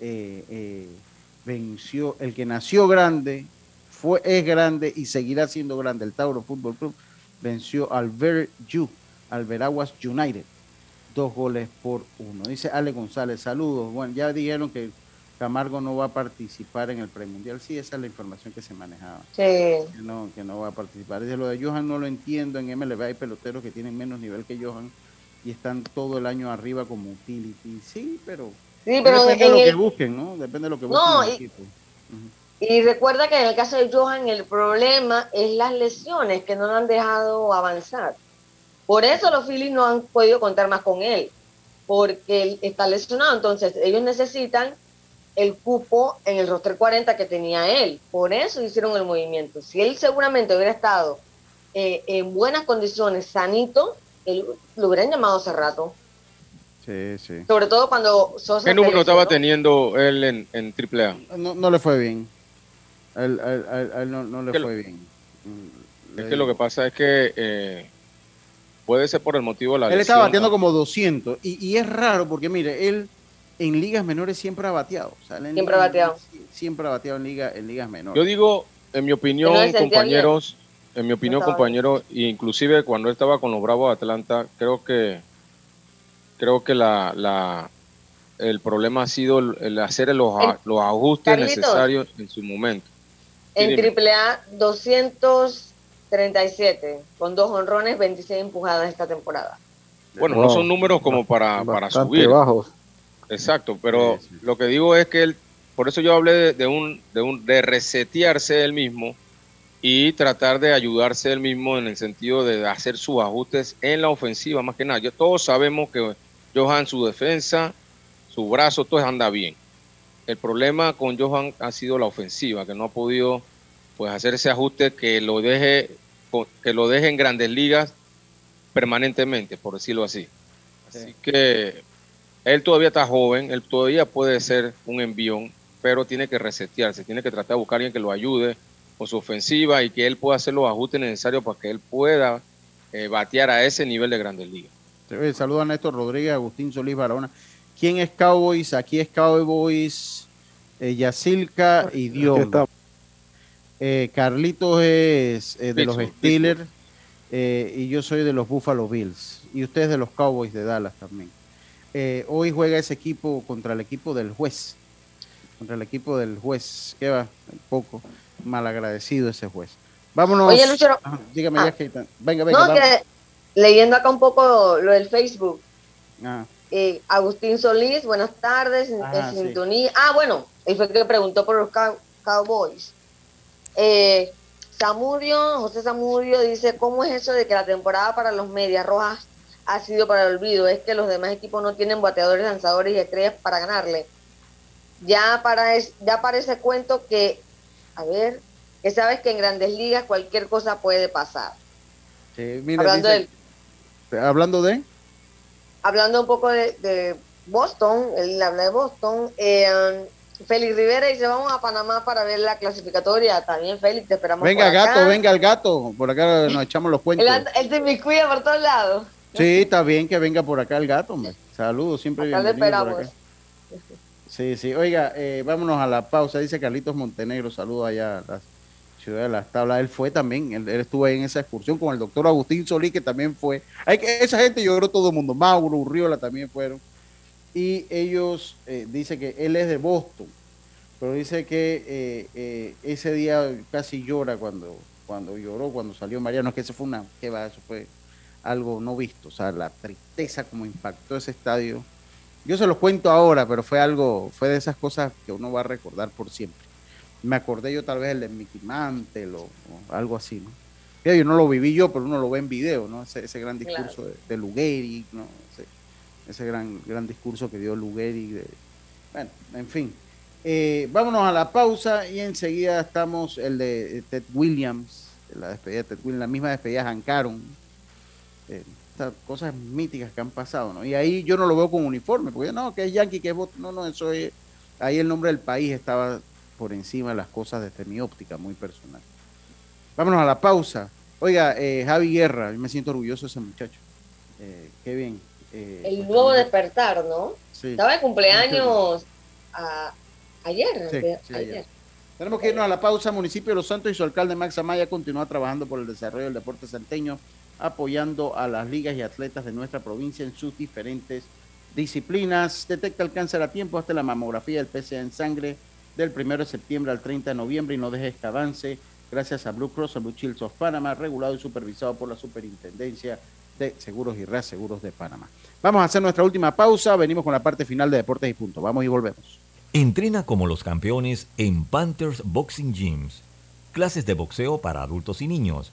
eh, eh, venció, el que nació grande, fue, es grande y seguirá siendo grande, el Tauro Fútbol Club, venció al Verju, al Veraguas United, dos goles por uno. Dice Ale González, saludos. Bueno, ya dijeron que Camargo no va a participar en el premundial. Sí, esa es la información que se manejaba. Sí. Que no, que no va a participar. Dice lo de Johan no lo entiendo. En MLB hay peloteros que tienen menos nivel que Johan y están todo el año arriba como utility. Sí, pero, Sí, pero depende de lo que busquen, ¿no? Depende de lo que busquen No, el y- equipo. Y recuerda que en el caso de Johan el problema es las lesiones que no lo han dejado avanzar. Por eso los Phillies no han podido contar más con él, porque él está lesionado. Entonces ellos necesitan el cupo en el roster 40 que tenía él. Por eso hicieron el movimiento. Si él seguramente hubiera estado eh, en buenas condiciones, sanito, él lo hubieran llamado hace rato. Sí, sí. Sobre todo cuando Sosa... ¿Qué número estaba teniendo él en, en AAA? No, no le fue bien. A él, él- no, no le fue lo- bien. Mm, Es que lo que pasa es que eh, puede ser por el motivo de la Él está lesión. bateando como 200 y, y es raro porque mire, él en ligas menores siempre ha bateado. O sea, él en Siempre ha bateado. Siempre ha bateado en, liga, en ligas menores. Yo digo, en mi opinión, no compañeros, en mi opinión, estaba compañeros, e inclusive cuando estaba con los Bravos de Atlanta, creo que creo que la, la el problema ha sido el, el hacer los, a- los ajustes Carlitos. necesarios en su momento. En Sí, dime. AAA, 237, con dos honrones, 26 empujadas esta temporada. Bueno, no son números como para, para subir. bajos. Exacto, pero Sí, sí. lo que digo es que él, por eso yo hablé de, de un, de un, de resetearse él mismo y tratar de ayudarse él mismo en el sentido de hacer sus ajustes en la ofensiva, más que nada. Yo, todos sabemos que Johan, su defensa, su brazo, todo anda bien. El problema con Johan ha sido la ofensiva, que no ha podido pues hacer ese ajuste que lo deje, que lo deje en grandes ligas permanentemente, por decirlo así. Así que él todavía está joven, él todavía puede ser un envión, pero tiene que resetearse, tiene que tratar de buscar a alguien que lo ayude con su ofensiva y que él pueda hacer los ajustes necesarios para que él pueda eh, batear a ese nivel de grandes ligas. Saluda a Néstor Rodríguez, Agustín Solís Barahona. ¿Quién es Cowboys? Aquí es Cowboys, eh, Yacilca y Dios. Eh, Carlitos es eh, de los Steelers eh, y yo soy de los Buffalo Bills. Y usted es de los Cowboys de Dallas también. Eh, hoy juega ese equipo contra el equipo del juez. Contra el equipo del juez. Que va, un poco malagradecido ese juez. Vámonos. Oye, Lucho, Ajá, dígame ah. ya, Keita. Venga, venga. No, vamos. que leyendo acá un poco lo del Facebook, Ah, eh, Agustín Solís, buenas tardes, Ajá, en sí. sintonía. Ah, bueno, él fue el que preguntó por los cow- Cowboys. Eh, Samudio, José Samudio dice, ¿cómo es eso de que la temporada para los Medias Rojas ha sido para el olvido, es que los demás equipos no tienen bateadores, lanzadores y estrellas para ganarle. Ya para, es, ya para ese cuento que, a ver, que sabes que en grandes ligas cualquier cosa puede pasar. hablando, de, hablando de... Hablando un poco de, Boston, él habla de Boston, eh, Félix Rivera dice, vamos a Panamá para ver la clasificatoria. También, Félix, te esperamos Venga, gato, venga el gato. Por acá nos echamos los cuentos. Él, te me cuida por todos lados. Sí, está bien que venga por acá el gato, Saludos, siempre acá bienvenido por acá. Sí, sí. Oiga, eh, vámonos a la pausa. Dice Carlitos Montenegro, saludos allá a la ciudad de las tablas. Él fue también, él, estuvo ahí en esa excursión con el doctor Agustín Solí, que también fue. Hay que, esa gente lloró todo el mundo. Mauro, Urriola también fueron. Y ellos, eh, dice que él es de Boston, pero dice que eh, eh, ese día casi llora cuando, cuando lloró, cuando salió Mariano, que eso fue una, que va, eso fue algo no visto, o sea, la tristeza como impactó ese estadio. Yo se lo cuento ahora, pero fue algo, fue de esas cosas que uno va a recordar por siempre. Me acordé yo tal vez el de Mickey Mantle o, algo así, ¿no? Yo no lo viví yo, pero uno lo ve en video, ¿no? Ese, gran discurso de, de, Lugeri, ¿no? Ese, gran, gran discurso que dio Lugeri. De, bueno, en fin. Eh, vámonos a la pausa y enseguida estamos el de Ted Williams, la despedida de Ted Williams, la misma despedida de Hank eh, cosas míticas que han pasado, ¿no? Y ahí yo no lo veo con uniforme, porque no, que es Yankee, que es no, no, eso es, ahí el nombre del país estaba por encima de las cosas desde mi óptica muy personal. Vámonos a la pausa. Oiga, eh, Javi Guerra, yo me siento orgulloso de ese muchacho. Eh, qué bien. Eh, el nuevo despertar, ¿no? Estaba de cumpleaños ayer, ayer. Tenemos que irnos a la pausa. Municipio de Los Santos y su alcalde Max Amaya continúa trabajando por el desarrollo del deporte santeño apoyando a las ligas y atletas de nuestra provincia en sus diferentes disciplinas. Detecta el cáncer a tiempo hasta la mamografía del PCA en sangre del 1 de septiembre al 30 de noviembre y no dejes que avance gracias a Blue Cross, a Blue Shields of Panama, regulado y supervisado por la Superintendencia de Seguros y Reaseguros de Panamá. Vamos a hacer nuestra última pausa, venimos con la parte final de Deportes y Punto. Vamos y volvemos. Entrena como los campeones en Panthers Boxing Gyms. Clases de boxeo para adultos y niños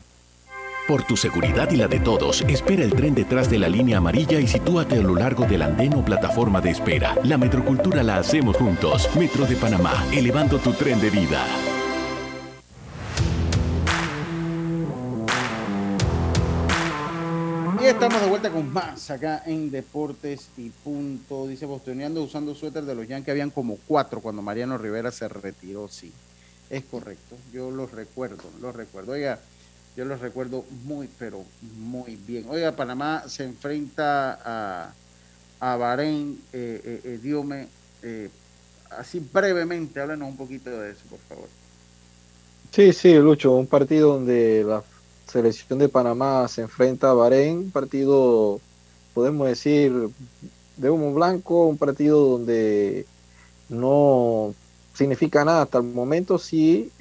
Por tu seguridad y la de todos, espera el tren detrás de la línea amarilla y sitúate a lo largo del andén o plataforma de espera. La metrocultura la hacemos juntos. Metro de Panamá, elevando tu tren de vida. Y estamos de vuelta con más acá en Deportes y Punto. Dice Bostoneando usando suéter de los Yankees. Habían como cuatro cuando Mariano Rivera se retiró. Sí, es correcto. Yo los recuerdo, los recuerdo. Oiga, yo los recuerdo muy, pero muy bien. Oiga, Panamá se enfrenta a, a Bahrein, eh, eh, eh Diome, eh, así brevemente, háblanos un poquito de eso, por favor. Sí, sí, Lucho, un partido donde la selección de Panamá se enfrenta a Bahrein, partido, podemos decir, de humo blanco, un partido donde no significa nada hasta el momento, sí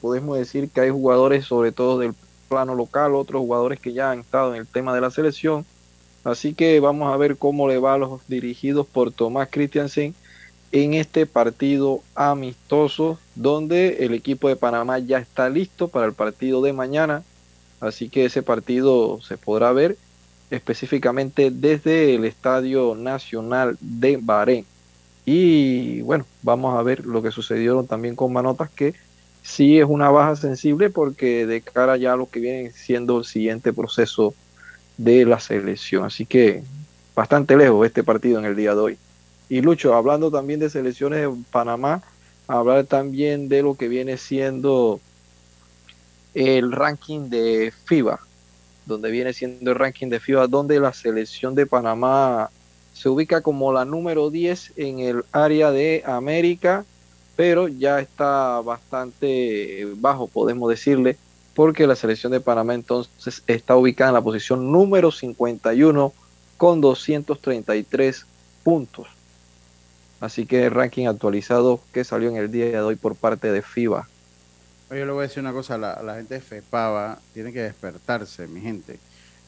podemos decir que hay jugadores, sobre todo del plano local, otros jugadores que ya han estado en el tema de la selección. Así que vamos a ver cómo le va a los dirigidos por Tomás Christiansen en este partido amistoso donde el equipo de Panamá ya está listo para el partido de mañana. Así que ese partido se podrá ver específicamente desde el Estadio Nacional de Bahrein. Y bueno, vamos a ver lo que sucedieron también con Manotas que sí es una baja sensible porque de cara ya a lo que viene siendo el siguiente proceso de la selección. Así que bastante lejos este partido en el día de hoy. Y Lucho, hablando también de selecciones de Panamá, hablar también de lo que viene siendo el ranking de FIBA, donde viene siendo el ranking de FIBA, donde la selección de Panamá se ubica como la número 10 en el área de América pero ya está bastante bajo, podemos decirle, porque la selección de Panamá entonces está ubicada en la posición número 51 con 233 puntos. Así que el ranking actualizado que salió en el día de hoy por parte de FIBA. Yo le voy a decir una cosa, la, la gente de FEPAVA tiene que despertarse, mi gente.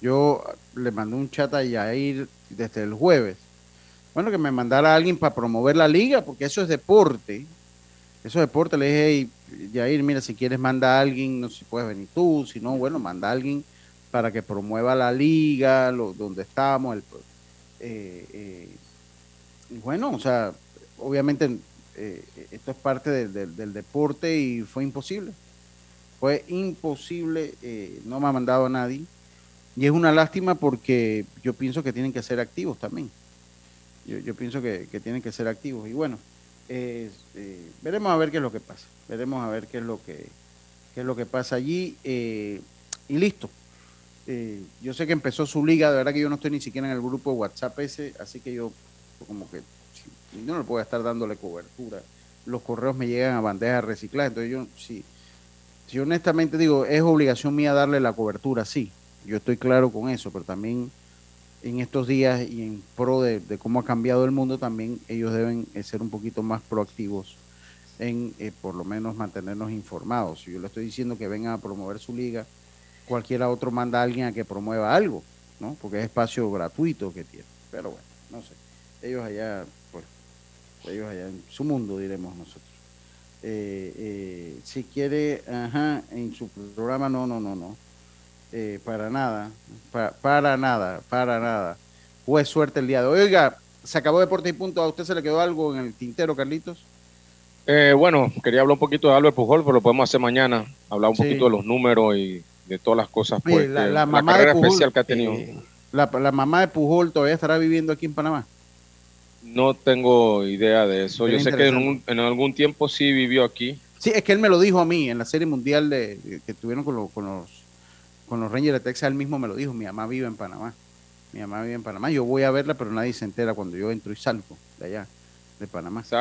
Yo le mandé un chat a Yair desde el jueves. Bueno, que me mandara a alguien para promover la liga, porque eso es deporte eso deporte, le dije, hey, Jair, mira, si quieres manda a alguien, no sé si puedes venir tú, si no, bueno, manda a alguien para que promueva la liga, lo, donde estamos. El, eh, eh, bueno, o sea, obviamente eh, esto es parte del deporte y fue imposible. Fue imposible, no me ha mandado a nadie. Y es una lástima porque yo pienso que tienen que ser activos también. Yo, pienso que tienen que ser activos. Y bueno, eh, veremos a ver qué es lo que pasa. Veremos a ver qué es lo que, qué es lo que pasa allí. Eh, y listo. Eh, yo sé que empezó su liga, de verdad que yo no estoy ni siquiera en el grupo de WhatsApp ese, así que yo como que no le puedo estar dándole cobertura. Los correos me llegan a bandejas recicladas, entonces yo sí, si honestamente digo, es obligación mía darle la cobertura, sí, yo estoy claro con eso, pero también en estos días y en pro de, cómo ha cambiado el mundo, también ellos deben eh, ser un poquito más proactivos en eh, por lo menos mantenernos informados. Si yo le estoy diciendo que vengan a promover su liga, cualquiera otro manda a alguien a que promueva algo, ¿no? Porque es espacio gratuito que tiene. Pero bueno, no sé. Ellos allá, pues, ellos allá en su mundo, diremos nosotros. Eh, si quiere, ajá, en su programa, no, no, no, no eh, para nada, para, nada, para nada. Fue suerte el día de hoy. Oiga, se acabó Deportes y Punto. ¿A usted se le quedó algo en el tintero, Carlitos? Eh, bueno, quería hablar un poquito de Albert Pujol, pero lo podemos hacer mañana. Hablar un Sí. poquito de los números y de todas las cosas, Oye, pues, la, mamá carrera de Pujol, especial que ha tenido. eh, la, la mamá de Pujol todavía estará viviendo aquí en Panamá. No tengo idea de eso. Yo sé que en, un- en algún tiempo sí vivió aquí. Sí, es que él me lo dijo a mí en la serie mundial de, de- que tuvieron con, lo- con los con los Rangers de Texas. Él mismo me lo dijo. Mi mamá vive en Panamá. Mi mamá vive en Panamá. Yo voy a verla, pero nadie se entera cuando yo entro y salgo de allá, de Panamá. Eso,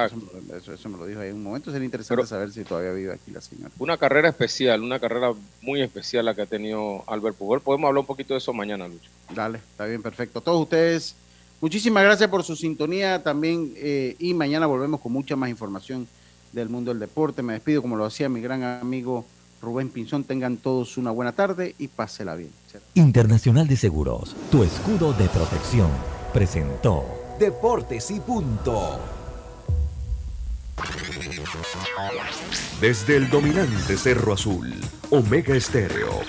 lo- eso- eso me lo dijo ahí en un momento. Sería interesante saber si todavía vive aquí la señora. Una carrera especial, una carrera muy especial la que ha tenido Albert Pujol. Podemos hablar un poquito de eso mañana, Lucho. Dale, está bien, perfecto. Todos ustedes, muchísimas gracias por su sintonía también eh, y mañana volvemos con mucha más información del mundo del deporte. Me despido como lo hacía mi gran amigo Rubén Pinzón. Tengan todos una buena tarde y pásela bien. Internacional de Seguros, tu escudo de protección, presentó Deportes y punto. Desde el dominante Cerro Azul, Omega Estéreo